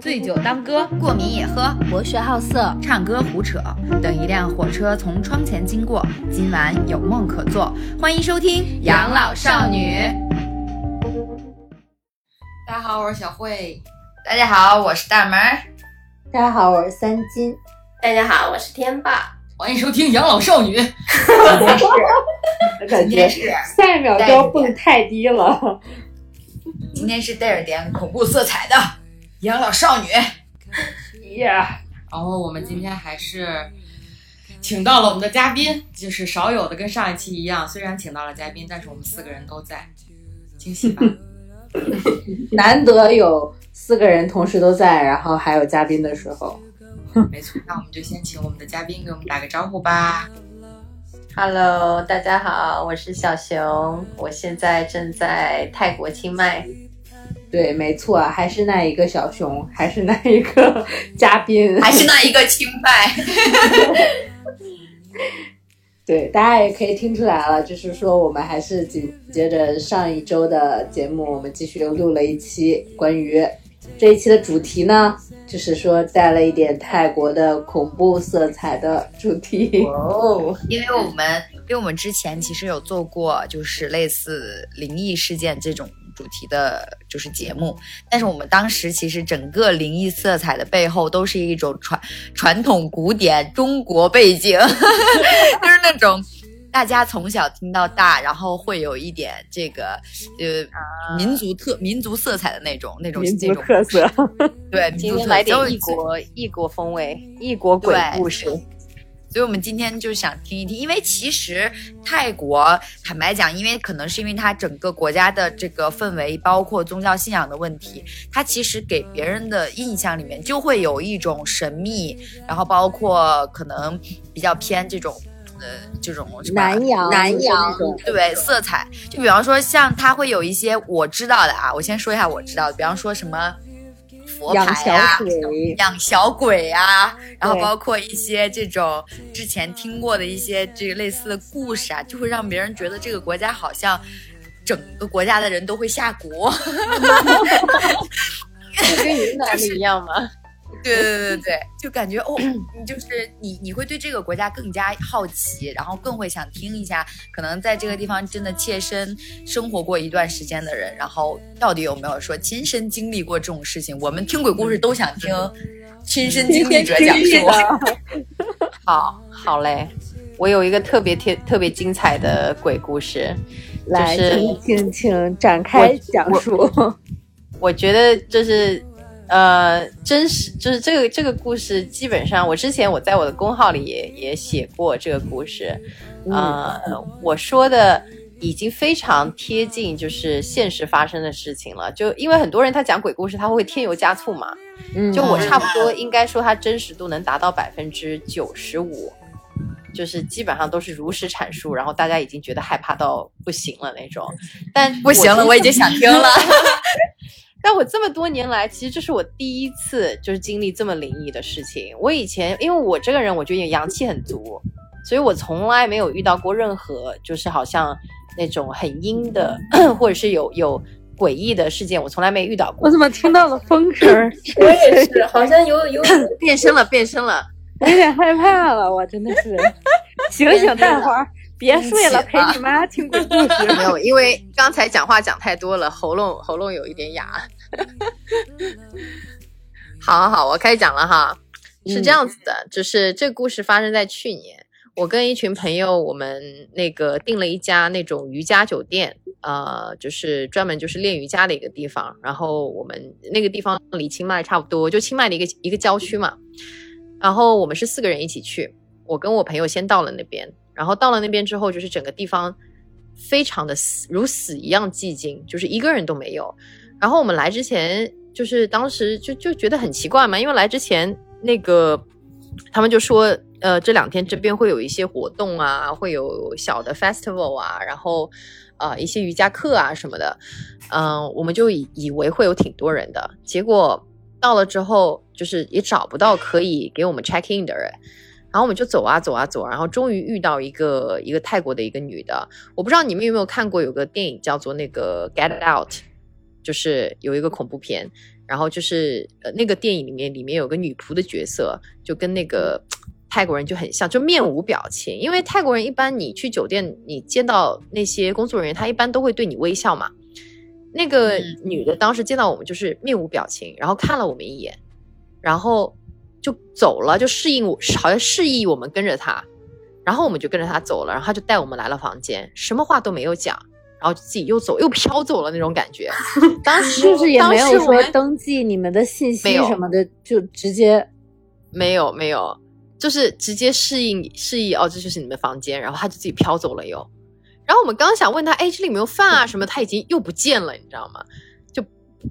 醉酒当歌，过敏也喝，博学好色，唱歌胡扯。等一辆火车从窗前经过，今晚有梦可做。欢迎收听《养老少女》。大家好，我是小慧。大家好，我是大门。大家好，我是三金。大家好，我是天霸。欢迎收听《养老少女》。感觉是下一秒就要蹦太低了。今天是带着点恐怖色彩的养老少女。耶！然后我们今天还是请到了我们的嘉宾，就是少有的跟上一期一样，虽然请到了嘉宾，但是我们四个人都在，惊喜吧？难得有四个人同时都在，然后还有嘉宾的时候。没错，那我们就先请我们的嘉宾给我们打个招呼吧。Hello，大家好，我是小熊，我现在正在泰国清迈。对，没错，还是那一个小熊，还是那一个 嘉宾，还是那一个清迈。对，大家也可以听出来了，就是说我们还是紧接着上一周的节目，我们继续又录了一期关于这一期的主题呢，就是说带了一点泰国的恐怖色彩的主题。哦，因为我们因为我们之前其实有做过，就是类似灵异事件这种主题的，就是节目。但是我们当时其实整个灵异色彩的背后，都是一种传传统古典中国背景，就是那种大家从小听到大，然后会有一点这个呃民族特民族色彩的那种那种民族那种特色。对，今民族特色天来点异国异国风味，异国鬼故事。所以我们今天就想听一听，因为其实泰国坦白讲，因为可能是因为它整个国家的这个氛围，包括宗教信仰的问题，它其实给别人的印象里面就会有一种神秘，然后包括可能比较偏这种。呃，这种什么南洋南洋对色彩，就比方说像它会有一些我知道的啊，我先说一下我知道的，比方说什么佛养牌啊小，鬼，养小鬼啊，然后包括一些这种之前听过的一些这个类似的故事啊，就会让别人觉得这个国家好像整个国家的人都会下蛊。跟云南的一样吗？对对对对对，就感觉哦，你 就是你你会对这个国家更加好奇，然后更会想听一下，可能在这个地方真的切身生活过一段时间的人，然后到底有没有说亲身经历过这种事情？我们听鬼故事都想听亲身经历者讲述。好，好嘞。我有一个特别特特别精彩的鬼故事，来，就是请请请展开讲述。我觉得就是呃，真实就是这个这个故事，基本上我之前我在我的公号里也也写过这个故事，呃，我说的已经非常贴近就是现实发生的事情了。就因为很多人他讲鬼故事，他会添油加醋嘛，嗯就我差不多应该说它真实度能达到百分之九十五。就是基本上都是如实阐述，然后大家已经觉得害怕到不行了那种，但不行了，我已经想听了。但我这么多年来，其实这是我第一次就是经历这么灵异的事情。我以前因为我这个人，我觉得阳气很足，所以我从来没有遇到过任何就是好像那种很阴的，或者是有有诡异的事件，我从来没遇到过我。怎么听到了风声？我也是，好像有 有变身了，变身了。有点害怕了，我真的是。醒醒，大伙儿，别睡了，陪你妈听鬼故事。没有，因为刚才讲话讲太多了，喉咙喉咙有一点哑。好好好，我开始讲了哈。是这样子的，就是这个故事发生在去年，我跟一群朋友，我们那个订了一家那种瑜伽酒店，呃，就是专门就是练瑜伽的一个地方。然后我们那个地方离清迈差不多，就清迈的一个一个郊区嘛。然后我们是四个人一起去，我跟我朋友先到了那边，然后到了那边之后，就是整个地方非常的死如死一样寂静，就是一个人都没有。然后我们来之前，就是当时就就觉得很奇怪嘛，因为来之前那个他们就说，呃，这两天这边会有一些活动啊，会有小的 festival 啊，然后呃一些瑜伽课啊什么的，嗯、我们就以以为会有挺多人的，结果到了之后，就是也找不到可以给我们 check in 的人。然后我们就走啊走啊走，然后终于遇到一个一个泰国的一个女的，我不知道你们有没有看过有个电影叫做那个《Get Out》，就是有一个恐怖片，然后就是呃那个电影里面里面有个女仆的角色，就跟那个泰国人就很像，就面无表情。因为泰国人一般你去酒店，你见到那些工作人员，他一般都会对你微笑嘛。那个嗯女的当时见到我们就是面无表情，然后看了我们一眼，然后就走了，就示意我好像示意我们跟着她，然后我们就跟着她走了，然后她就带我们来了房间，什么话都没有讲，然后自己又走又飘走了那种感觉。当时是不是也没有说登记你们的信息什么的，就直接没有没有，就是直接示意你示意哦，这就是你们房间，然后他就自己飘走了又。然后我们刚想问他，哎，这里有没有饭啊什么，他已经又不见了，你知道吗？就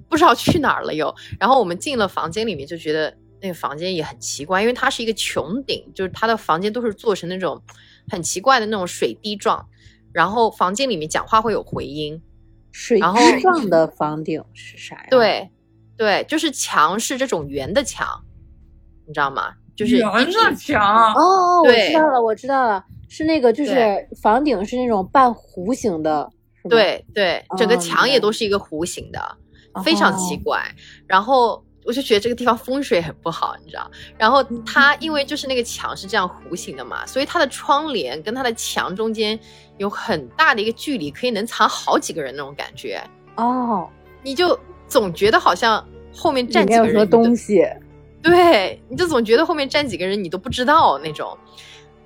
不知道去哪儿了又。然后我们进了房间里面，就觉得那个房间也很奇怪，因为它是一个穹顶，就是它的房间都是做成那种很奇怪的那种水滴状，然后房间里面讲话会有回音，水然后滴状的房顶是啥呀？，对对，就是墙是这种圆的墙，你知道吗？就是圆的墙，哦，我知道了，我知道了，是那个就是房顶是那种半弧形的，对对，整个哦墙也都是一个弧形的，非常奇哦怪。然后我就觉得这个地方风水很不好，你知道。然后嗯它因为就是那个墙是这样弧形的嘛，所以它的窗帘跟它的墙中间有很大的一个距离，可以能藏好几个人那种感觉。哦，你就总觉得好像后面站几个人，什么东西？对，你就总觉得后面站几个人你都不知道那种。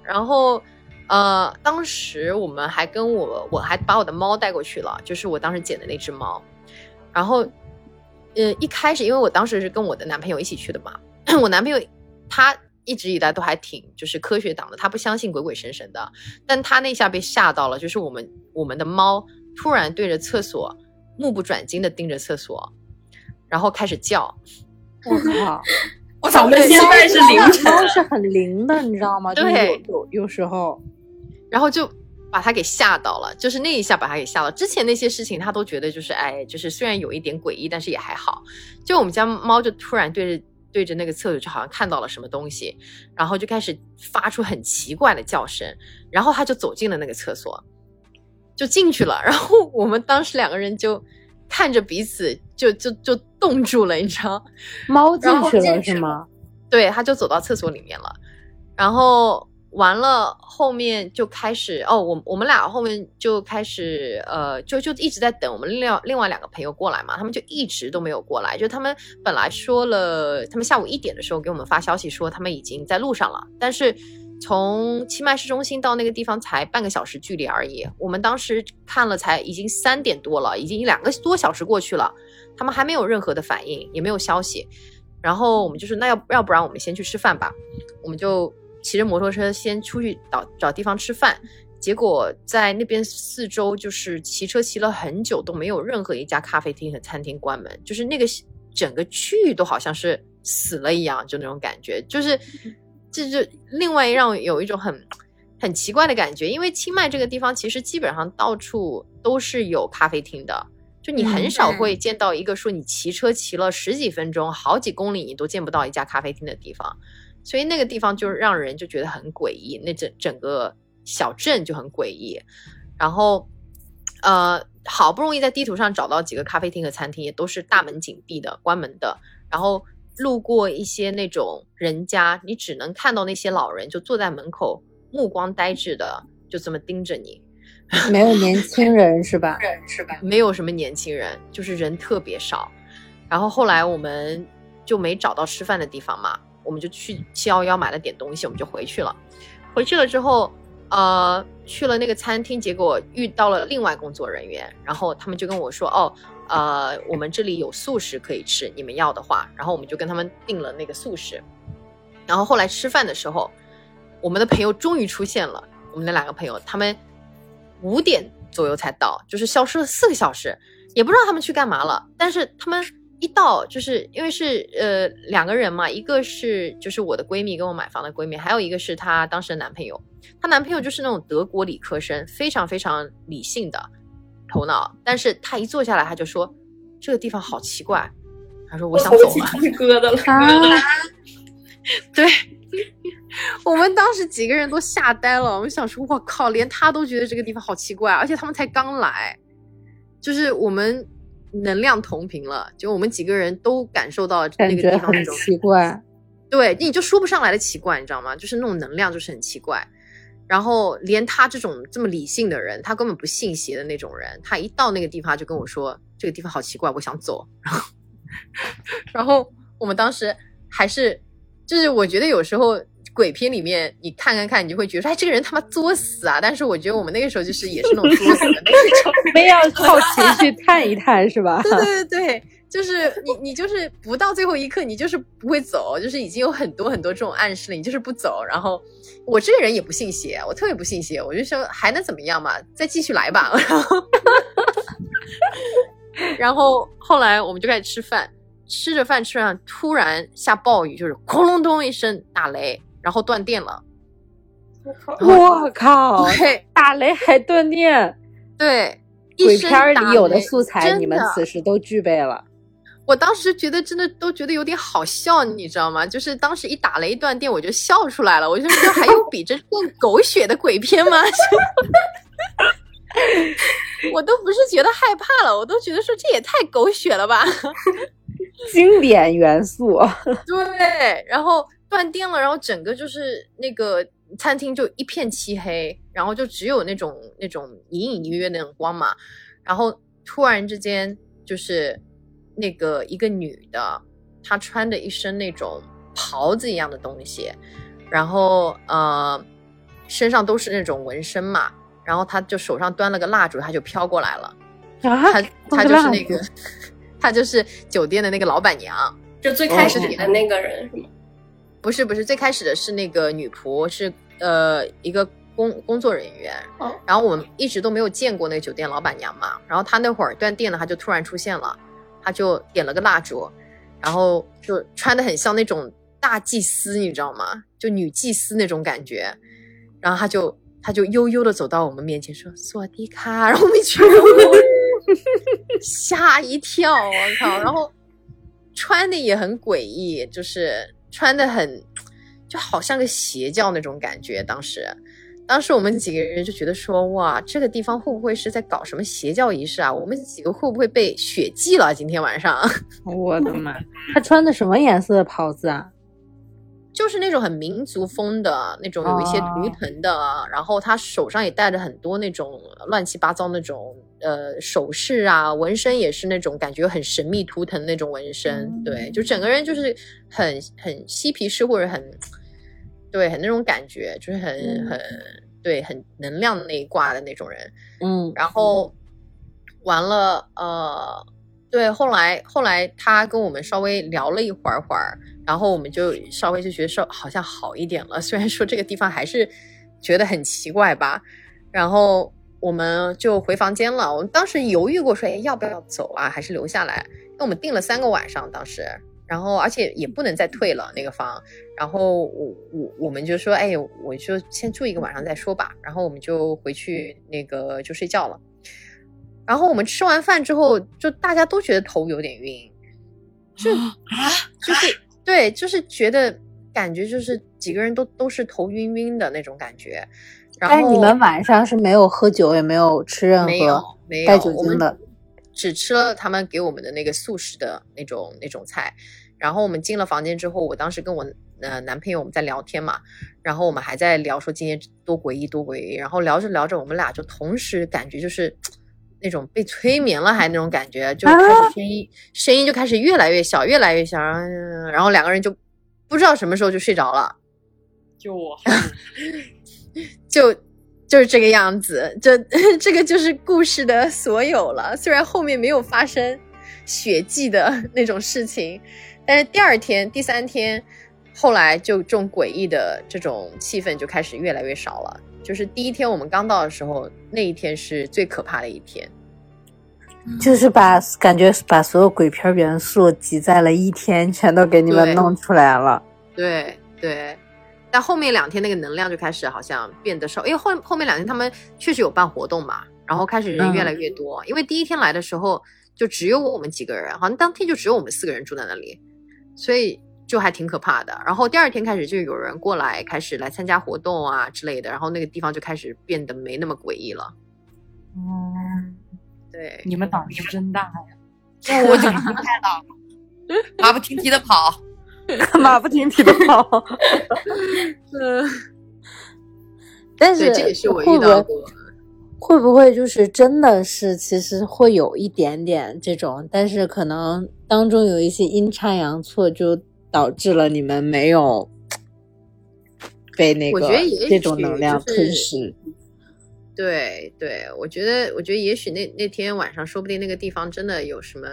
然后，呃，当时我们还跟我，我还把我的猫带过去了，就是我当时捡的那只猫。然后，呃，一开始因为我当时是跟我的男朋友一起去的嘛，我男朋友他一直以来都还挺就是科学党的，他不相信鬼鬼神神的，但他那下被吓到了，就是我们我们的猫突然对着厕所目不转睛的盯着厕所，然后开始叫。我靠！我操，那对现在是凌晨，猫是很灵的，你知道吗？对有有有时候，然后就把他给吓到了，就是那一下把他给吓到。之前那些事情他都觉得就是哎，就是虽然有一点诡异，但是也还好。就我们家猫就突然对着对着那个厕所，就好像看到了什么东西，然后就开始发出很奇怪的叫声，然后他就走进了那个厕所，就进去了。然后我们当时两个人就看着彼此，就就就冻住了，你知道。猫进去了是吗？对，他就走到厕所里面了，然后完了后面就开始哦，我我们俩后面就开始呃，就就一直在等我们另另外两个朋友过来嘛，他们就一直都没有过来，就他们本来说了，他们下午一点的时候给我们发消息说他们已经在路上了，但是。从清迈市中心到那个地方才半个小时距离而已，我们当时看了才已经三点多了，已经两个多小时过去了，他们还没有任何的反应，也没有消息。然后我们就说，那要要不然我们先去吃饭吧。我们就骑着摩托车先出去找找地方吃饭。结果在那边四周就是骑车骑了很久，都没有任何一家咖啡厅和餐厅关门，就是那个整个区域都好像是死了一样，就那种感觉。就是这就另外让我有一种很很奇怪的感觉，因为清迈这个地方其实基本上到处都是有咖啡厅的。就你很少会见到一个说你骑车骑了十几分钟、好几公里你都见不到一家咖啡厅的地方，所以那个地方就让人就觉得很诡异，那整整个小镇就很诡异。然后，呃，好不容易在地图上找到几个咖啡厅和餐厅，也都是大门紧闭的、关门的。然后路过一些那种人家，你只能看到那些老人就坐在门口，目光呆滞的，就这么盯着你。没有年轻人是吧？是吧？没有什么年轻人，就是人特别少。然后后来我们就没找到吃饭的地方嘛，我们就去七幺幺买了点东西，我们就回去了。回去了之后，呃，去了那个餐厅，结果遇到了另外工作人员，然后他们就跟我说，哦，呃，我们这里有素食可以吃，你们要的话，然后我们就跟他们订了那个素食。然后后来吃饭的时候，我们的朋友终于出现了，我们那两个朋友，他们五点左右才到，就是消失了四个小时，也不知道他们去干嘛了。但是他们一到，就是因为是呃两个人嘛，一个是就是我的闺蜜跟我买房的闺蜜，还有一个是她当时的男朋友。她男朋友就是那种德国理科生，非常非常理性的头脑，但是他一坐下来他就说这个地方好奇怪，他说我想走了。鸡皮疙瘩了。啊，对，我们当时几个人都吓呆了。我们想说，我靠，连他都觉得这个地方好奇怪，而且他们才刚来，就是我们能量同频了，就我们几个人都感受到那个地方那种奇怪。对，你就说不上来的奇怪，你知道吗？就是那种能量，就是很奇怪。然后连他这种这么理性的人，他根本不信邪的那种人，他一到那个地方就跟我说：“这个地方好奇怪，我想走。”然后，然后我们当时还是，就是我觉得有时候鬼片里面你看看看，你就会觉得说：“哎，这个人他妈作死啊！”但是我觉得我们那个时候就是也是那种作死的那种。非要好奇去探一探是吧？对对对对，就是你你就是不到最后一刻，你就是不会走，就是已经有很多很多这种暗示了，你就是不走。然后我这个人也不信邪，我特别不信邪，我就说还能怎么样嘛，再继续来吧。然后然后后来我们就开始吃饭，吃着饭吃着饭，突然下暴雨，就是哐隆咚一声打雷，然后断电了。我靠！对 打雷还断电，对，一鬼片里有的素材真你们此时都具备了。我当时觉得真的都觉得有点好笑，你知道吗？就是当时一打雷断电，我就笑出来了。我就说还有比这更狗血的鬼片吗？我都不是觉得害怕了，我都觉得说这也太狗血了吧。经典元素，对，然后断电了，然后整个就是那个餐厅就一片漆黑，然后就只有那种那种隐隐约约那种光嘛。然后突然之间，就是那个一个女的，她穿着一身那种袍子一样的东西，然后呃身上都是那种纹身嘛，然后她就手上端了个蜡烛，她就飘过来了。啊她她就是那个，她就是酒店的那个老板娘。就最开始的那个人是吗？不是不是，最开始的是那个女仆，是呃一个工工作人员。哦然后我们一直都没有见过那个酒店老板娘嘛。然后她那会儿断电了，她就突然出现了，她就点了个蜡烛，然后就穿的很像那种大祭司，你知道吗？就女祭司那种感觉。然后她就她就悠悠的走到我们面前说“索迪卡”，然后我们全都 吓一跳，我靠！然后穿的也很诡异，就是穿的很，就好像个邪教那种感觉。当时，当时我们几个人就觉得说，哇，这个地方会不会是在搞什么邪教仪式啊？我们几个会不会被血祭了？今天晚上 我的妈！他穿的什么颜色的袍子啊？就是那种很民族风的那种，有一些图腾的，然后他手上也戴着很多那种乱七八糟那种呃首饰啊，纹身也是那种感觉很神秘图腾那种纹身，对，就整个人就是很很嬉皮士或者很对很那种感觉，就是很、很对很能量那一挂的那种人，嗯，然后完了，呃，对，后来后来他跟我们稍微聊了一会儿会儿，然后我们就稍微就觉得说好像好一点了，虽然说这个地方还是觉得很奇怪吧，然后我们就回房间了。我们当时犹豫过说，哎，要不要走啊，还是留下来？因为我们订了三个晚上，当时，然后而且也不能再退了那个房，然后我我我们就说，哎，我就先住一个晚上再说吧。然后我们就回去那个就睡觉了。然后我们吃完饭之后，就大家都觉得头有点晕，就啊就是对，就是觉得感觉就是几个人都都是头晕晕的那种感觉。然后但是你们晚上是没有喝酒，也没有吃任没有何没有精的。只吃了他们给我们的那个素食的那种那种菜。然后我们进了房间之后，我当时跟我呃男朋友我们在聊天嘛，然后我们还在聊说今天多诡异多诡异，然后聊着聊着，我们俩就同时感觉就是那种被催眠了，还那种感觉，就开始声音、声音就开始越来越小，越来越小，然后然后两个人就不知道什么时候就睡着了。就我！就就是这个样子，这 这个就是故事的所有了。虽然后面没有发生血迹的 那种事情，但是第二天、第三天，后来就这种诡异的这种气氛就开始越来越少了。就是第一天我们刚到的时候，那一天是最可怕的一天。就是把感觉把所有鬼片元素挤在了一天，全都给你们弄出来了。对对，但后面两天那个能量就开始好像变得少，因为后后面两天他们确实有办活动嘛，然后开始人越来越多。因为第一天来的时候就只有我们几个人，好像当天就只有我们四个人住在那里，所以就还挺可怕的。然后第二天开始就有人过来，开始来参加活动啊之类的，然后那个地方就开始变得没那么诡异了。嗯，对，你们胆子真大呀！我就离开了，马不停蹄的跑。马不停蹄的跑。嗯，但是对，这也是我会不会遇到过。会不会就是真的是其实会有一点点这种，但是可能当中有一些阴差阳错，就导致了你们没有 被那个我觉得也这种能量吞噬。对对，我觉得，我觉得也许那那天晚上，说不定那个地方真的有什么，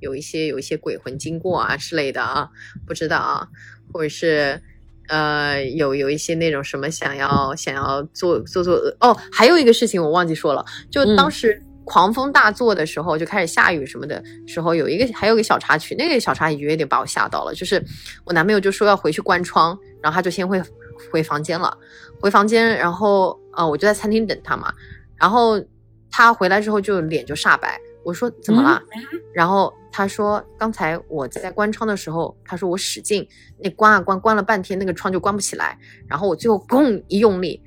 有一些有一些鬼魂经过啊之类的啊，不知道啊，或者是呃，有有一些那种什么想要想要做做做哦，还有一个事情我忘记说了，就当嗯时狂风大作的时候，就开始下雨什么的时候，有一个还有一个小插曲，那个小插曲有点把我吓到了，就是我男朋友就说要回去关窗，然后他就先回回房间了。回房间，然后呃，我就在餐厅等他嘛。然后他回来之后就脸就煞白，我说怎么了？然后他说刚才我在关窗的时候，他说我使劲那关啊关，关了半天那个窗就关不起来，然后我最后咣一用力，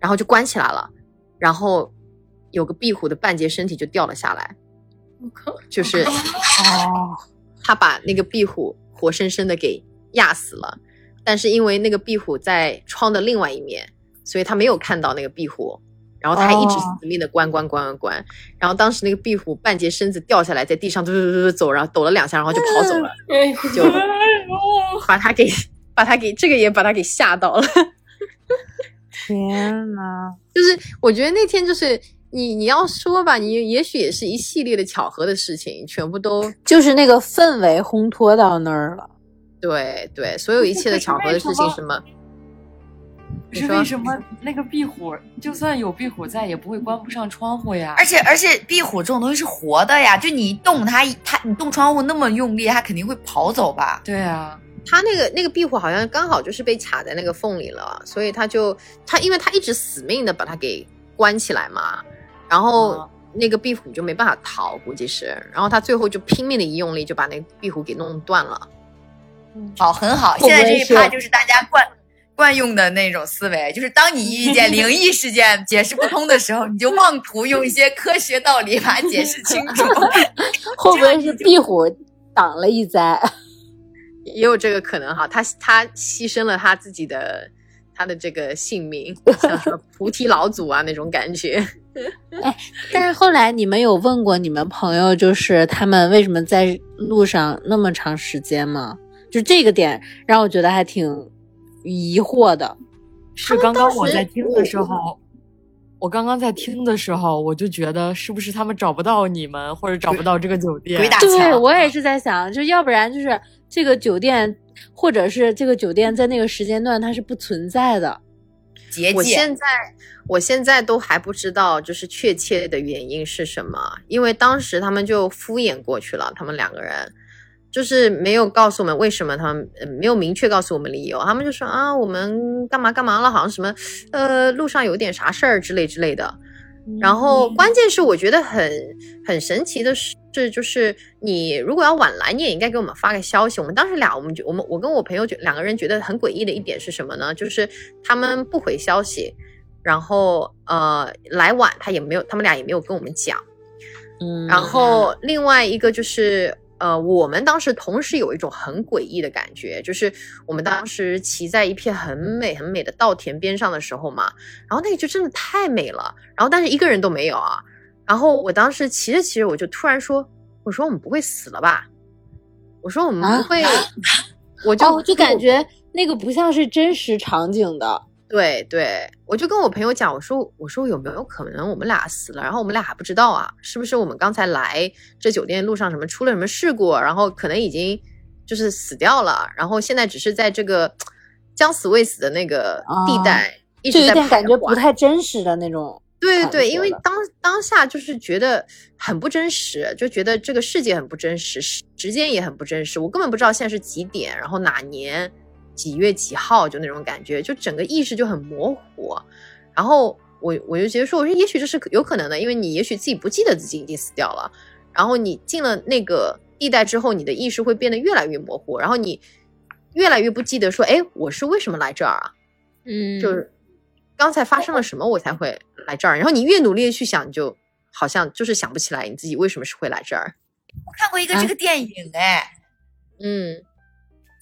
然后就关起来了，然后有个壁虎的半截身体就掉了下来，我靠，就是哦，他把那个壁虎活生生的给压死了，但是因为那个壁虎在窗的另外一面，所以他没有看到那个壁虎，然后他还一直哦死命的关关关关关，然后当时那个壁虎半截身子掉下来，在地上嘟嘟嘟嘟走，然后抖了两下，然后就跑走了，哎就把他给把他给这个也把他给吓到了。天呐，就是我觉得那天就是你你要说吧，你也许也是一系列的巧合的事情，全部都 就是那个氛围烘托到那儿了。对对，所有一切的巧合的事情，什么？可是为什么那个壁虎，就算有壁虎在，也不会关不上窗户呀？而且而且壁虎这种东西是活的呀，就你一动它，它你动窗户那么用力，它肯定会跑走吧？对啊，它那个那个壁虎好像刚好就是被卡在那个缝里了，所以它就它因为它一直死命的把它给关起来嘛，然后哦那个壁虎就没办法逃，估计是，然后它最后就拼命的一用力就把那个壁虎给弄断了。好，很好。现在这一趴就是大家惯惯用的那种思维，就是当你遇见灵异事件解释不通的时候，你就妄图用一些科学道理把它解释清楚。会不会是壁虎挡了一灾？也有这个可能哈，他他牺牲了他自己的他的这个性命，像什么菩提老祖啊那种感觉。但是后来你们有问过你们朋友，就是他们为什么在路上那么长时间吗？就这个点让我觉得还挺疑惑的。是刚刚我在听的时候，我刚刚在听的时候，我就觉得是不是他们找不到你们，或者找不到这个酒店？鬼打对，我也是在想，就要不然就是这个酒店，或者是这个酒店在那个时间段它是不存在的。结界。我现在我现在都还不知道，就是确切的原因是什么，因为当时他们就敷衍过去了，他们两个人就是没有告诉我们为什么，他们呃没有明确告诉我们理由，他们就说啊，我们干嘛干嘛了，好像什么呃路上有点啥事儿之类之类的。然后关键是我觉得很很神奇的是，就是你如果要晚来，你也应该给我们发个消息。我们当时俩，我们就我们我跟我朋友就两个人觉得很诡异的一点是什么呢？就是他们不回消息，然后呃来晚他也没有，他们俩也没有跟我们讲。嗯，然后另外一个就是，呃，我们当时同时有一种很诡异的感觉，就是我们当时骑在一片很美很美的稻田边上的时候嘛，然后那个就真的太美了，然后但是一个人都没有啊。然后我当时骑着骑着，我就突然说：“我说我们不会死了吧？我说我们不会，我就、哦，就感觉那个不像是真实场景的。对对，我就跟我朋友讲，我说我说有没有可能我们俩死了，然后我们俩还不知道啊？是不是我们刚才来这酒店路上什么出了什么事故，然后可能已经就是死掉了，然后现在只是在这个将死未死的那个地带、一直在感觉不太真实的那种。对对，因为当当下就是觉得很不真实，就觉得这个世界很不真实，时时间也很不真实，我根本不知道现在是几点，然后哪年几月几号，就那种感觉，就整个意识就很模糊。然后我我就觉得说，我说也许这是有可能的，因为你也许自己不记得自己已经死掉了，然后你进了那个地带之后，你的意识会变得越来越模糊，然后你越来越不记得说，哎，我是为什么来这儿啊？嗯就是刚才发生了什么，我才会来这儿。然后你越努力的去想，你就好像就是想不起来你自己为什么是会来这儿。我看过一个这个电影，哎，嗯，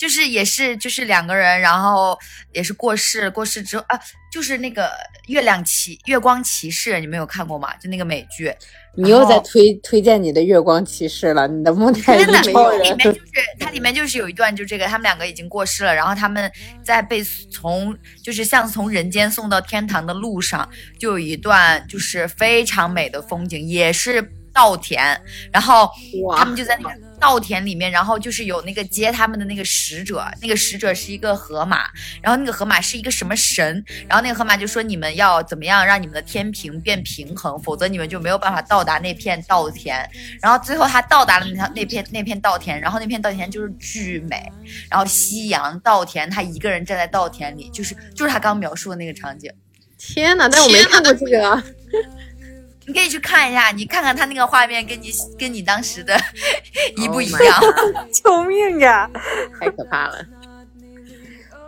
就是也是就是两个人，然后也是过世，过世之后啊，就是那个月亮骑月光骑士，你们有看过吗？就那个美剧。你又在推推荐你的月光骑士了，你的木乃伊真的，超人里面就是它里面就是有一段，就这个他们两个已经过世了，然后他们在被从就是像从人间送到天堂的路上，就有一段就是非常美的风景，也是稻田，然后他们就在那个稻田里面，然后就是有那个接他们的那个使者，那个使者是一个河马，然后那个河马是一个什么神，然后那个河马就说你们要怎么样让你们的天平变平衡，否则你们就没有办法到达那片稻田。然后最后他到达了那条那片那片稻田，然后那片稻田就是巨美，然后夕阳稻田，他一个人站在稻田里，就是就是他刚描述的那个场景。天哪！但我没看过这个啊。你可以去看一下，你看看他那个画面跟你跟你当时的 一不一 Oh 样。救命呀！太可怕了。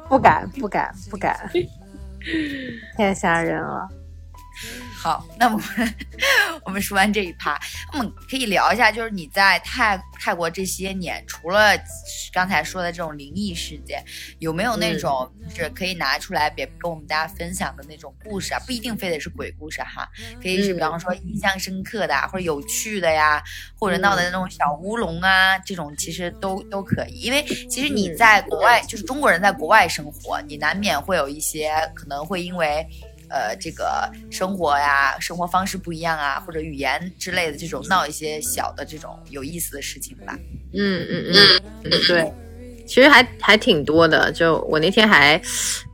不敢，不敢，不敢，太吓人了。好，那我们我们说完这一趴，我们可以聊一下，就是你在泰泰国这些年，除了刚才说的这种灵异事件，有没有那种就是可以拿出来别跟我们大家分享的那种故事啊？不一定非得是鬼故事哈，可以是比方说印象深刻的啊，或者有趣的呀，或者闹的那种小乌龙啊，这种其实都都可以。因为其实你在国外，就是中国人在国外生活，你难免会有一些可能会因为。呃，这个生活呀，生活方式不一样啊，或者语言之类的这种闹一些小的这种有意思的事情吧。嗯嗯嗯，嗯对，其实还还挺多的。就我那天还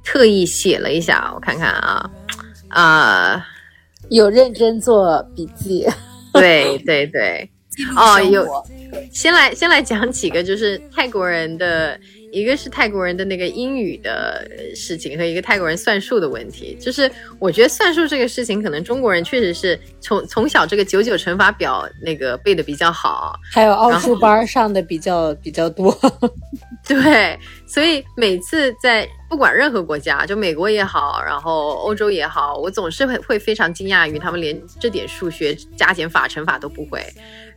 特意写了一下，我看看啊，啊、有认真做笔记，对对对，哦有，先来先来讲几个，就是泰国人的，一个是泰国人的那个英语的事情，和一个泰国人算术的问题。就是我觉得算术这个事情，可能中国人确实是从从小这个九九乘法表那个背的比较好，还有奥数班上的比较比较多。对，所以每次在不管任何国家，就美国也好，然后欧洲也好，我总是会会非常惊讶于他们连这点数学加减法、乘法都不会。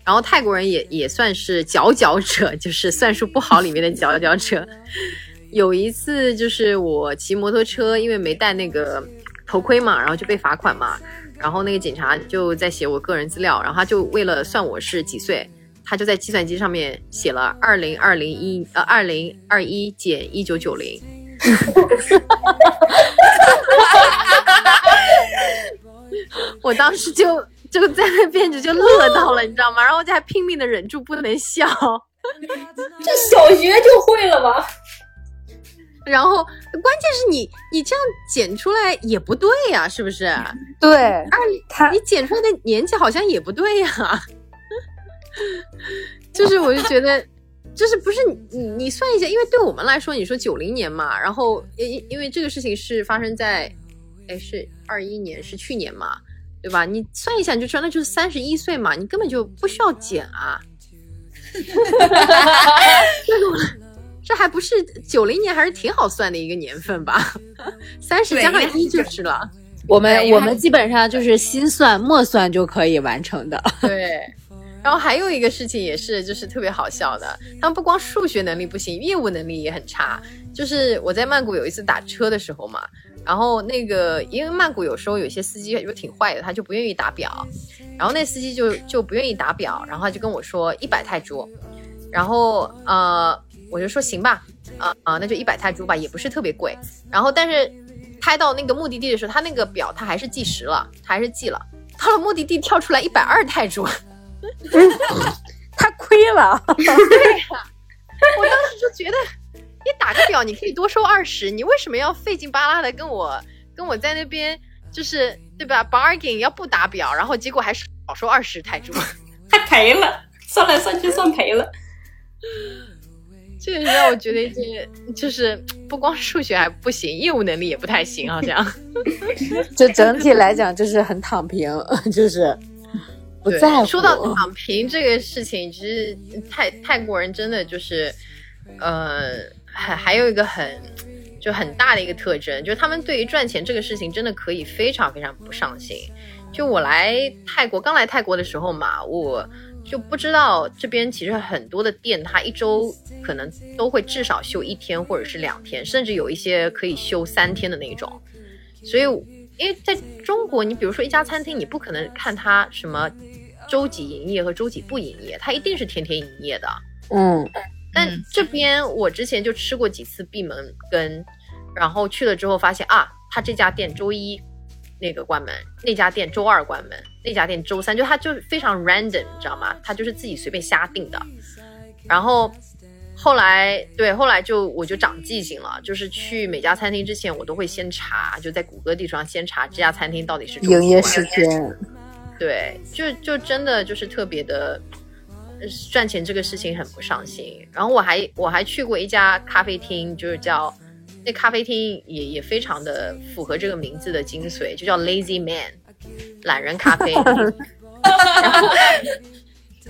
然后泰国人也也算是佼佼者，就是算术不好里面的佼佼者。有一次就是我骑摩托车，因为没戴那个头盔嘛，然后就被罚款嘛。然后那个警察就在写我个人资料，然后他就为了算我是几岁，他就在计算机上面写了二零二零一呃二零二一减一九九零。我当时就就在那边就就乐到了，你知道吗？然后我就还拼命的忍住不能笑。这小学就会了吧？然后关键是你你这样剪出来也不对呀、是不是？对，他你剪出来的年纪好像也不对呀、就是我就觉得，就是不是你你你算一下，因为对我们来说，你说九零年嘛，然后因因为这个事情是发生在，哎是二一年是去年嘛，对吧？你算一下你就知道，那就是三十一岁嘛，你根本就不需要减啊。这 个这还不是九零年，还是挺好算的一个年份吧？三十加上一就是了。我们我们基本上就是心算默算就可以完成的。对，然后还有一个事情也是，就是特别好笑的，他们不光数学能力不行，业务能力也很差。就是我在曼谷有一次打车的时候嘛，然后那个因为曼谷有时候有些司机就挺坏的，他就不愿意打表，然后那司机就就不愿意打表，然后他就跟我说一百泰铢，然后呃我就说行吧，啊、啊、那就一百泰铢吧，也不是特别贵。然后但是开到那个目的地的时候，他那个表他还是计时了，他还是记了。到了目的地跳出来一百二泰铢，他亏了，我当时就觉得，你打个表你可以多收二十，你为什么要费劲巴拉的跟我跟我在那边就是对吧？bargain 要不打表，然后结果还是少收二十泰铢，还赔了，算来算去算赔了。这个让我觉得这就是不光数学还不行，业务能力也不太行，好像。就整体来讲就是很躺平，就是不对在乎。说到躺平这个事情，其实泰泰国人真的就是，呃，还还有一个很就很大的一个特征，就是他们对于赚钱这个事情真的可以非常非常不上心。就我来泰国，刚来泰国的时候嘛，我就不知道这边其实很多的店，它一周可能都会至少休一天或者是两天，甚至有一些可以休三天的那种。所以，因为在中国，你比如说一家餐厅，你不可能看它什么周几营业和周几不营业，它一定是天天营业的。嗯，但这边我之前就吃过几次闭门羹，然后去了之后发现啊，他这家店周一那个关门，那家店周二关门，那家店周三，就他就非常 random，你知道吗？他就是自己随便瞎定的。然后后来对，后来就我就长记性了，就是去每家餐厅之前，我都会先查，就在谷歌地图上先查这家餐厅到底是营业时间，对，就就真的就是特别的呃赚钱这个事情很不上心。然后我还我还去过一家咖啡厅，就是叫那咖啡厅也也非常的符合这个名字的精髓，就叫 Lazy Man，懒人咖啡。然后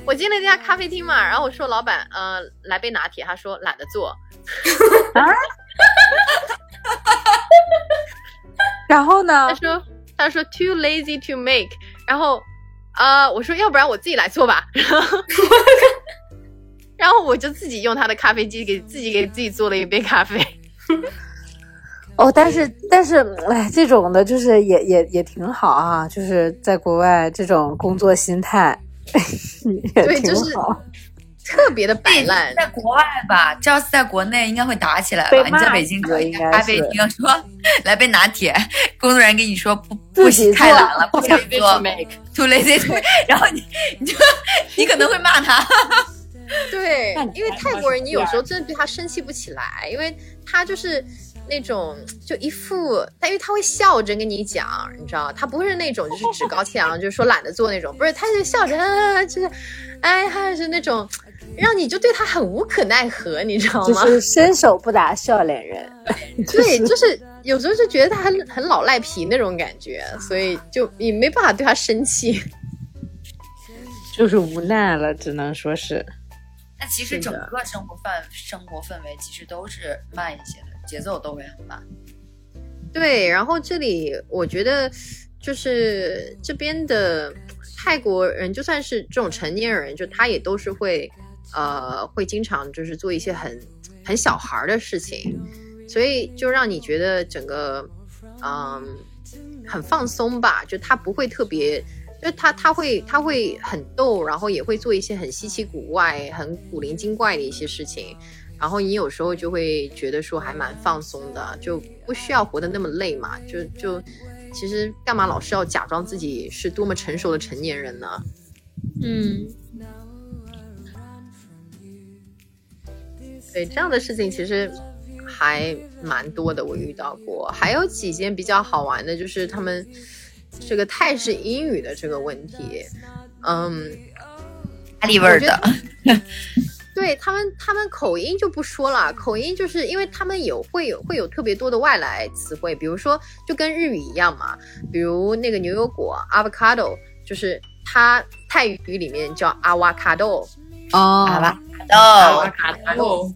我进了这家咖啡厅嘛，然后我说老板，呃，来杯拿铁，他说懒得做。然后呢他？说他说 too lazy to make，然后啊、呃我说要不然我自己来做吧，然后然后我就自己用他的咖啡机给自己给自己做了一杯咖啡。哦，但是但是，哎，这种的就是也也也挺好啊，就是在国外这种工作心态 对就是。特别的摆烂，在国外吧，这要是在国内应该会打起来吧？你在北京死了找一家应该咖啡厅说来杯拿铁，工作人员跟你说不自不行太懒了，不想做。，too lazy to，然后你你就你可能会骂他。对因为泰国人，你有时候真的对他生气不起来，因为他就是那种就一副，但因为他会笑着跟你讲，你知道，他不是那种就是趾高气扬，就是说懒得做那种，不是，他就笑着，啊、就是，哎，他是那种让你就对他很无可奈何，你知道吗？就 是伸手不打笑脸人，对，就是有时候就觉得他很很老赖皮那种感觉，所以就也没办法对他生气。就是无奈了，只能说是。那其实整个生活范生活氛围其实都是慢一些的，节奏都会很慢。对，然后这里我觉得就是这边的泰国人，就算是这种成年人，就他也都是会呃会经常就是做一些很很小孩儿的事情，所以就让你觉得整个嗯很放松吧，就他不会特别。就他他会他会很逗，然后也会做一些很稀奇古怪、很古灵精怪的一些事情，然后你有时候就会觉得说还蛮放松的，就不需要活得那么累嘛。就就其实干嘛老是要假装自己是多么成熟的成年人呢？嗯，对这样的事情其实还蛮多的，我遇到过。还有几件比较好玩的，就是他们这个泰式英语的这个问题，嗯，咖喱味儿的，对他们，他们口音就不说了，口音就是因为他们有会有会有特别多的外来词汇，比如说就跟日语一样嘛，比如那个牛油果 avocado，就是它泰语里面叫 avocado，哦。好吧，阿瓦哦，卡豆，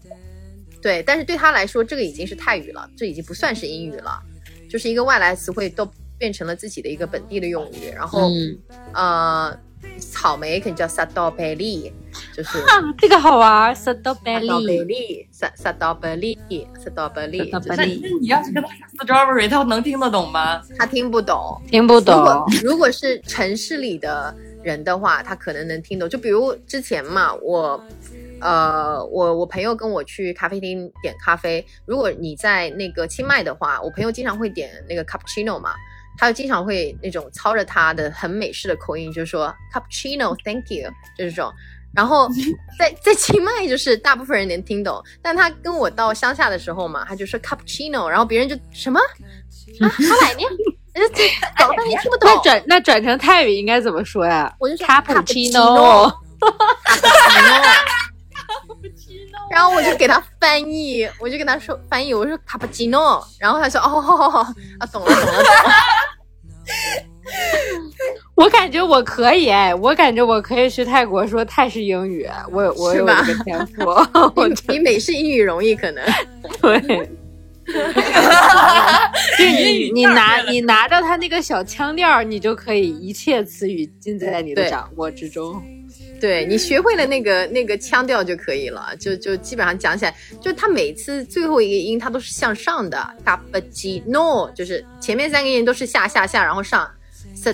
对，但是对他来说，这个已经是泰语了，这已经不算是英语了，就是一个外来词汇都变成了自己的一个本地的用语，然后、嗯。呃，草莓可能叫 strawberry，就是。这个好玩 s t r a w b e r r strawberry，萨萨 strawberry，strawberry，就 Strawberry 是那你要是跟他说 strawberry，他能听得懂吗？他听不懂。听不懂如果如果是城市里的人的话，他可能能听懂。就比如之前嘛，我呃，我我朋友跟我去咖啡厅点咖啡，如果你在那个清迈的话，我朋友经常会点那个 cappuccino 嘛。他就经常会那种操着他的很美式的口音，就说 cappuccino，thank you，就是这种。然后在在清迈，就是大部分人能听懂，但他跟我到乡下的时候嘛，他就说 cappuccino，然后别人就什么啊，好奶呢，人家搞了半天听不懂。那转那转成泰语应该怎么说呀？我就说 cappuccino，然后我就给他翻译，我就跟他说翻译，我说卡布奇诺，然后他说哦哦哦哦啊，懂了懂了懂了，我感觉我可以哎，我感觉我可以去泰国说泰式英语，我我有这个天赋，我比比美式英语容易可能。对。就是你，你拿你拿着他那个小腔调，你就可以一切词语尽在你的掌握之中。对你学会了那个那个腔调就可以了，就就基本上讲起来，就他每次最后一个音它都是向上的，cappuccino 就是前面三个音都是下下下，然后上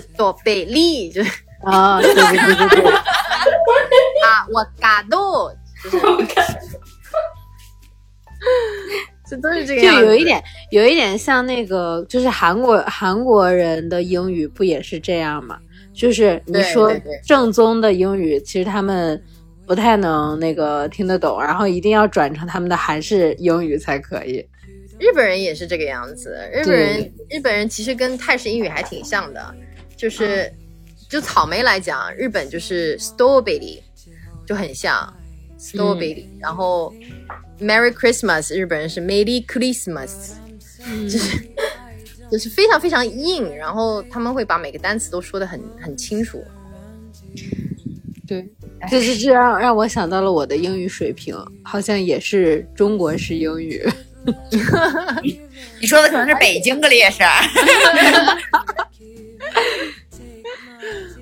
b e l i 就是。啊，对对对对对，啊，我嘎豆，就是这都是这个就样子，有一点有一点像那个，就是韩国韩国人的英语不也是这样吗？就是你说正宗的英语，其实他们不太能那个听得懂，然后一定要转成他们的韩式英语才可以。日本人也是这个样子。日本人日本人其实跟泰式英语还挺像的，就是、就草莓来讲，日本就是 strawberry 就很像 strawberry，、然后 Merry Christmas 日本人是 Merry Christmas，、就是就是非常非常硬，然后他们会把每个单词都说的很很清楚。对，这是这让让我想到了我的英语水平，好像也是中国式英语。你说的可能是北京的烈士。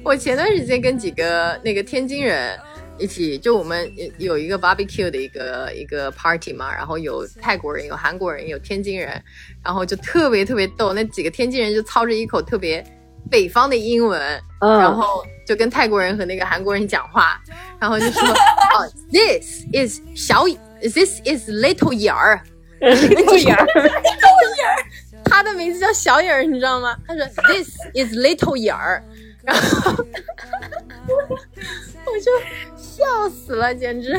我前段时间跟几个那个天津人一起，就我们有一个 barbecue 的一个一个 party 嘛，然后有泰国人，有韩国人，有天津人，然后就特别特别逗，那几个天津人就操着一口特别北方的英文，嗯，然后就跟泰国人和那个韩国人讲话，然后就说 哦，this is 小，this is little 眼 儿，little 眼儿，他的名字叫小眼儿，你知道吗？他说 This is little 眼儿，然后我就笑死了，简直，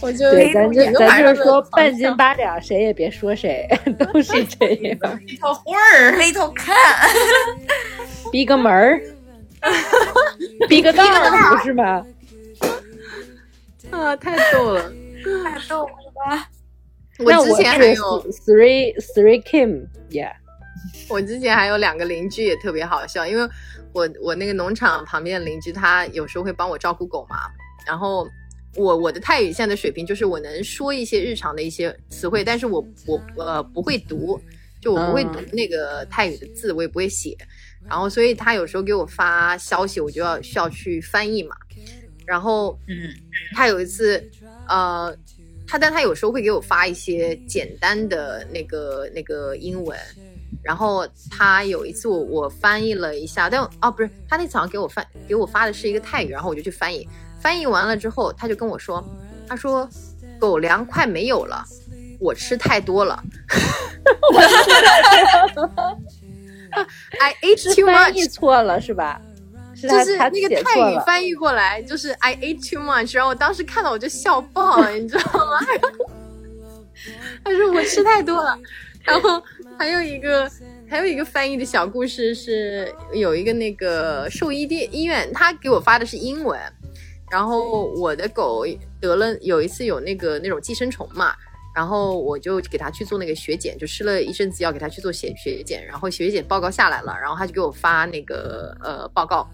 我就对，咱就咱就是说半斤八两，谁也别说谁，都是 这样。里头会儿，里头看，逼个门儿，逼个道儿，不是吗？啊，太逗了。太逗了吧？我之前还有，three three Kim，yeah，我之前还有两个邻居也特别好笑，因为我我那个农场旁边的邻居，他有时候会帮我照顾狗嘛，然后。我我的泰语现在的水平就是我能说一些日常的一些词汇，但是我我呃不会读，就我不会读嗯那个泰语的字，我也不会写，然后所以他有时候给我发消息，我就要需要去翻译嘛。然后嗯，他有一次，呃，他但他有时候会给我发一些简单的那个那个英文，然后他有一次我我翻译了一下，但哦不是，他那次好像给我翻给我发的是一个泰语，然后我就去翻译，翻译完了之后，他就跟我说，他说狗粮快没有了，我吃太多了。I ate 是 too 翻译 much，错了是吧？是就是那个泰。语翻译过来，就是 I ate too much，然后我当时看到我就笑爆了，你知道吗？他说我吃太多了，然后还有一个还有一个翻译的小故事是有一个那个兽医店医院，他给我发的是英文，然后我的狗得了有一次有那个那种寄生虫嘛。然后我就给他去做那个血检，就吃了一阵子药，给他去做血血检，然后血检报告下来了，然后他就给我发那个呃报告，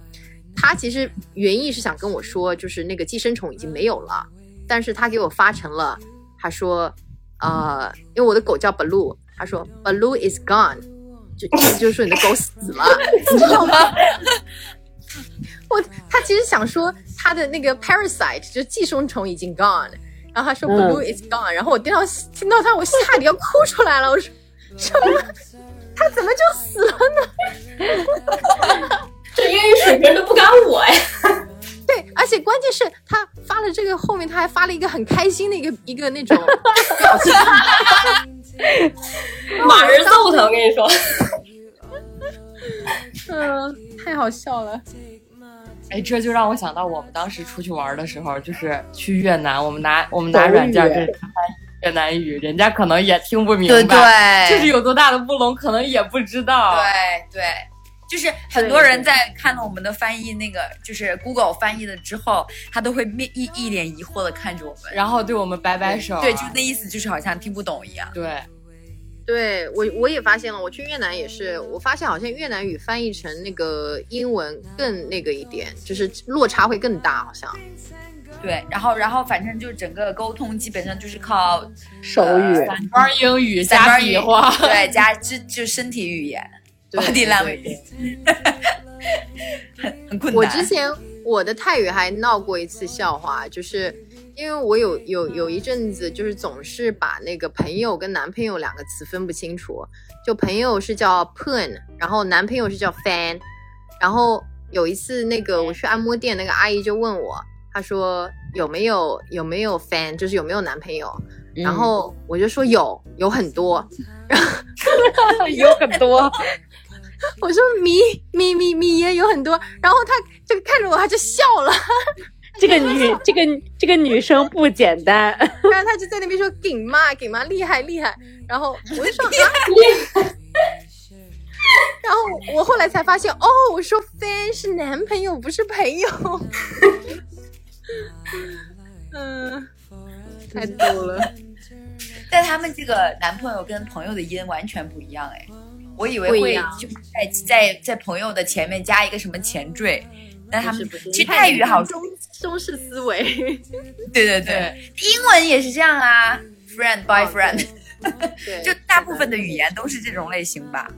他其实原意是想跟我说，就是那个寄生虫已经没有了，但是他给我发成了，他说，呃，因为我的狗叫 Blue，他说 Blue is gone，就意思就是说你的狗死了，你知道吗？我他其实想说他的那个 parasite 就寄生虫已经 gone，然后他说嗯 Blue is gone，、然后我听到听到他我吓得要哭出来了，我说什么？他怎么就死了呢？这英语水平都不赶我呀！对，而且关键是他发了这个后面，他还发了一个很开心的一个一个那种表情，马人揍他，我跟你说。嗯，太好笑了。哎，这就让我想到我们当时出去玩的时候，就是去越南，我们拿我们拿软件语跟人翻译越南语，人家可能也听不明白，对，就是有多大的不聋，可能也不知道。对对，就是很多人在看了我们的翻译那个，就是 Google 翻译了之后，他都会面一一脸疑惑的看着我们，然后对我们摆摆手，啊。对，就那意思，就是好像听不懂一样。对，对我我也发现了，我去越南也是，我发现好像越南语翻译成那个英文更那个一点，就是落差会更大，好像。对，然后然后反正就整个沟通基本上就是靠手语，散装英语加比划，对，加就就身体语言。对，body 对 language，很很困难。我之前我的泰语还闹过一次笑话，就是因为我有有有一阵子就是总是把那个朋友跟男朋友两个词分不清楚，就朋友是叫 pun，然后男朋友是叫 fan，然后有一次那个我去按摩店，那个阿姨就问我，她说有没有有没有 fan，就是有没有男朋友，然后我就说有有很多，有很多，我说米米米米也有很多，然后他就看着我，他就笑了，这个女 这个这个女生不简单，然后他就在那边说顶嘛顶嘛厉害厉害，然后我就说 啊，然后我后来才发现哦，我说 fan 是男朋友不是朋友，嗯，太逗了。但他们这个男朋友跟朋友的音完全不一样哎，我以为会就是在在在朋友的前面加一个什么前缀，但他们其实泰语好，中中式思维，对对对，英文也是这样啊，friend boyfriend，对，就大部分的语言都是这种类型吧。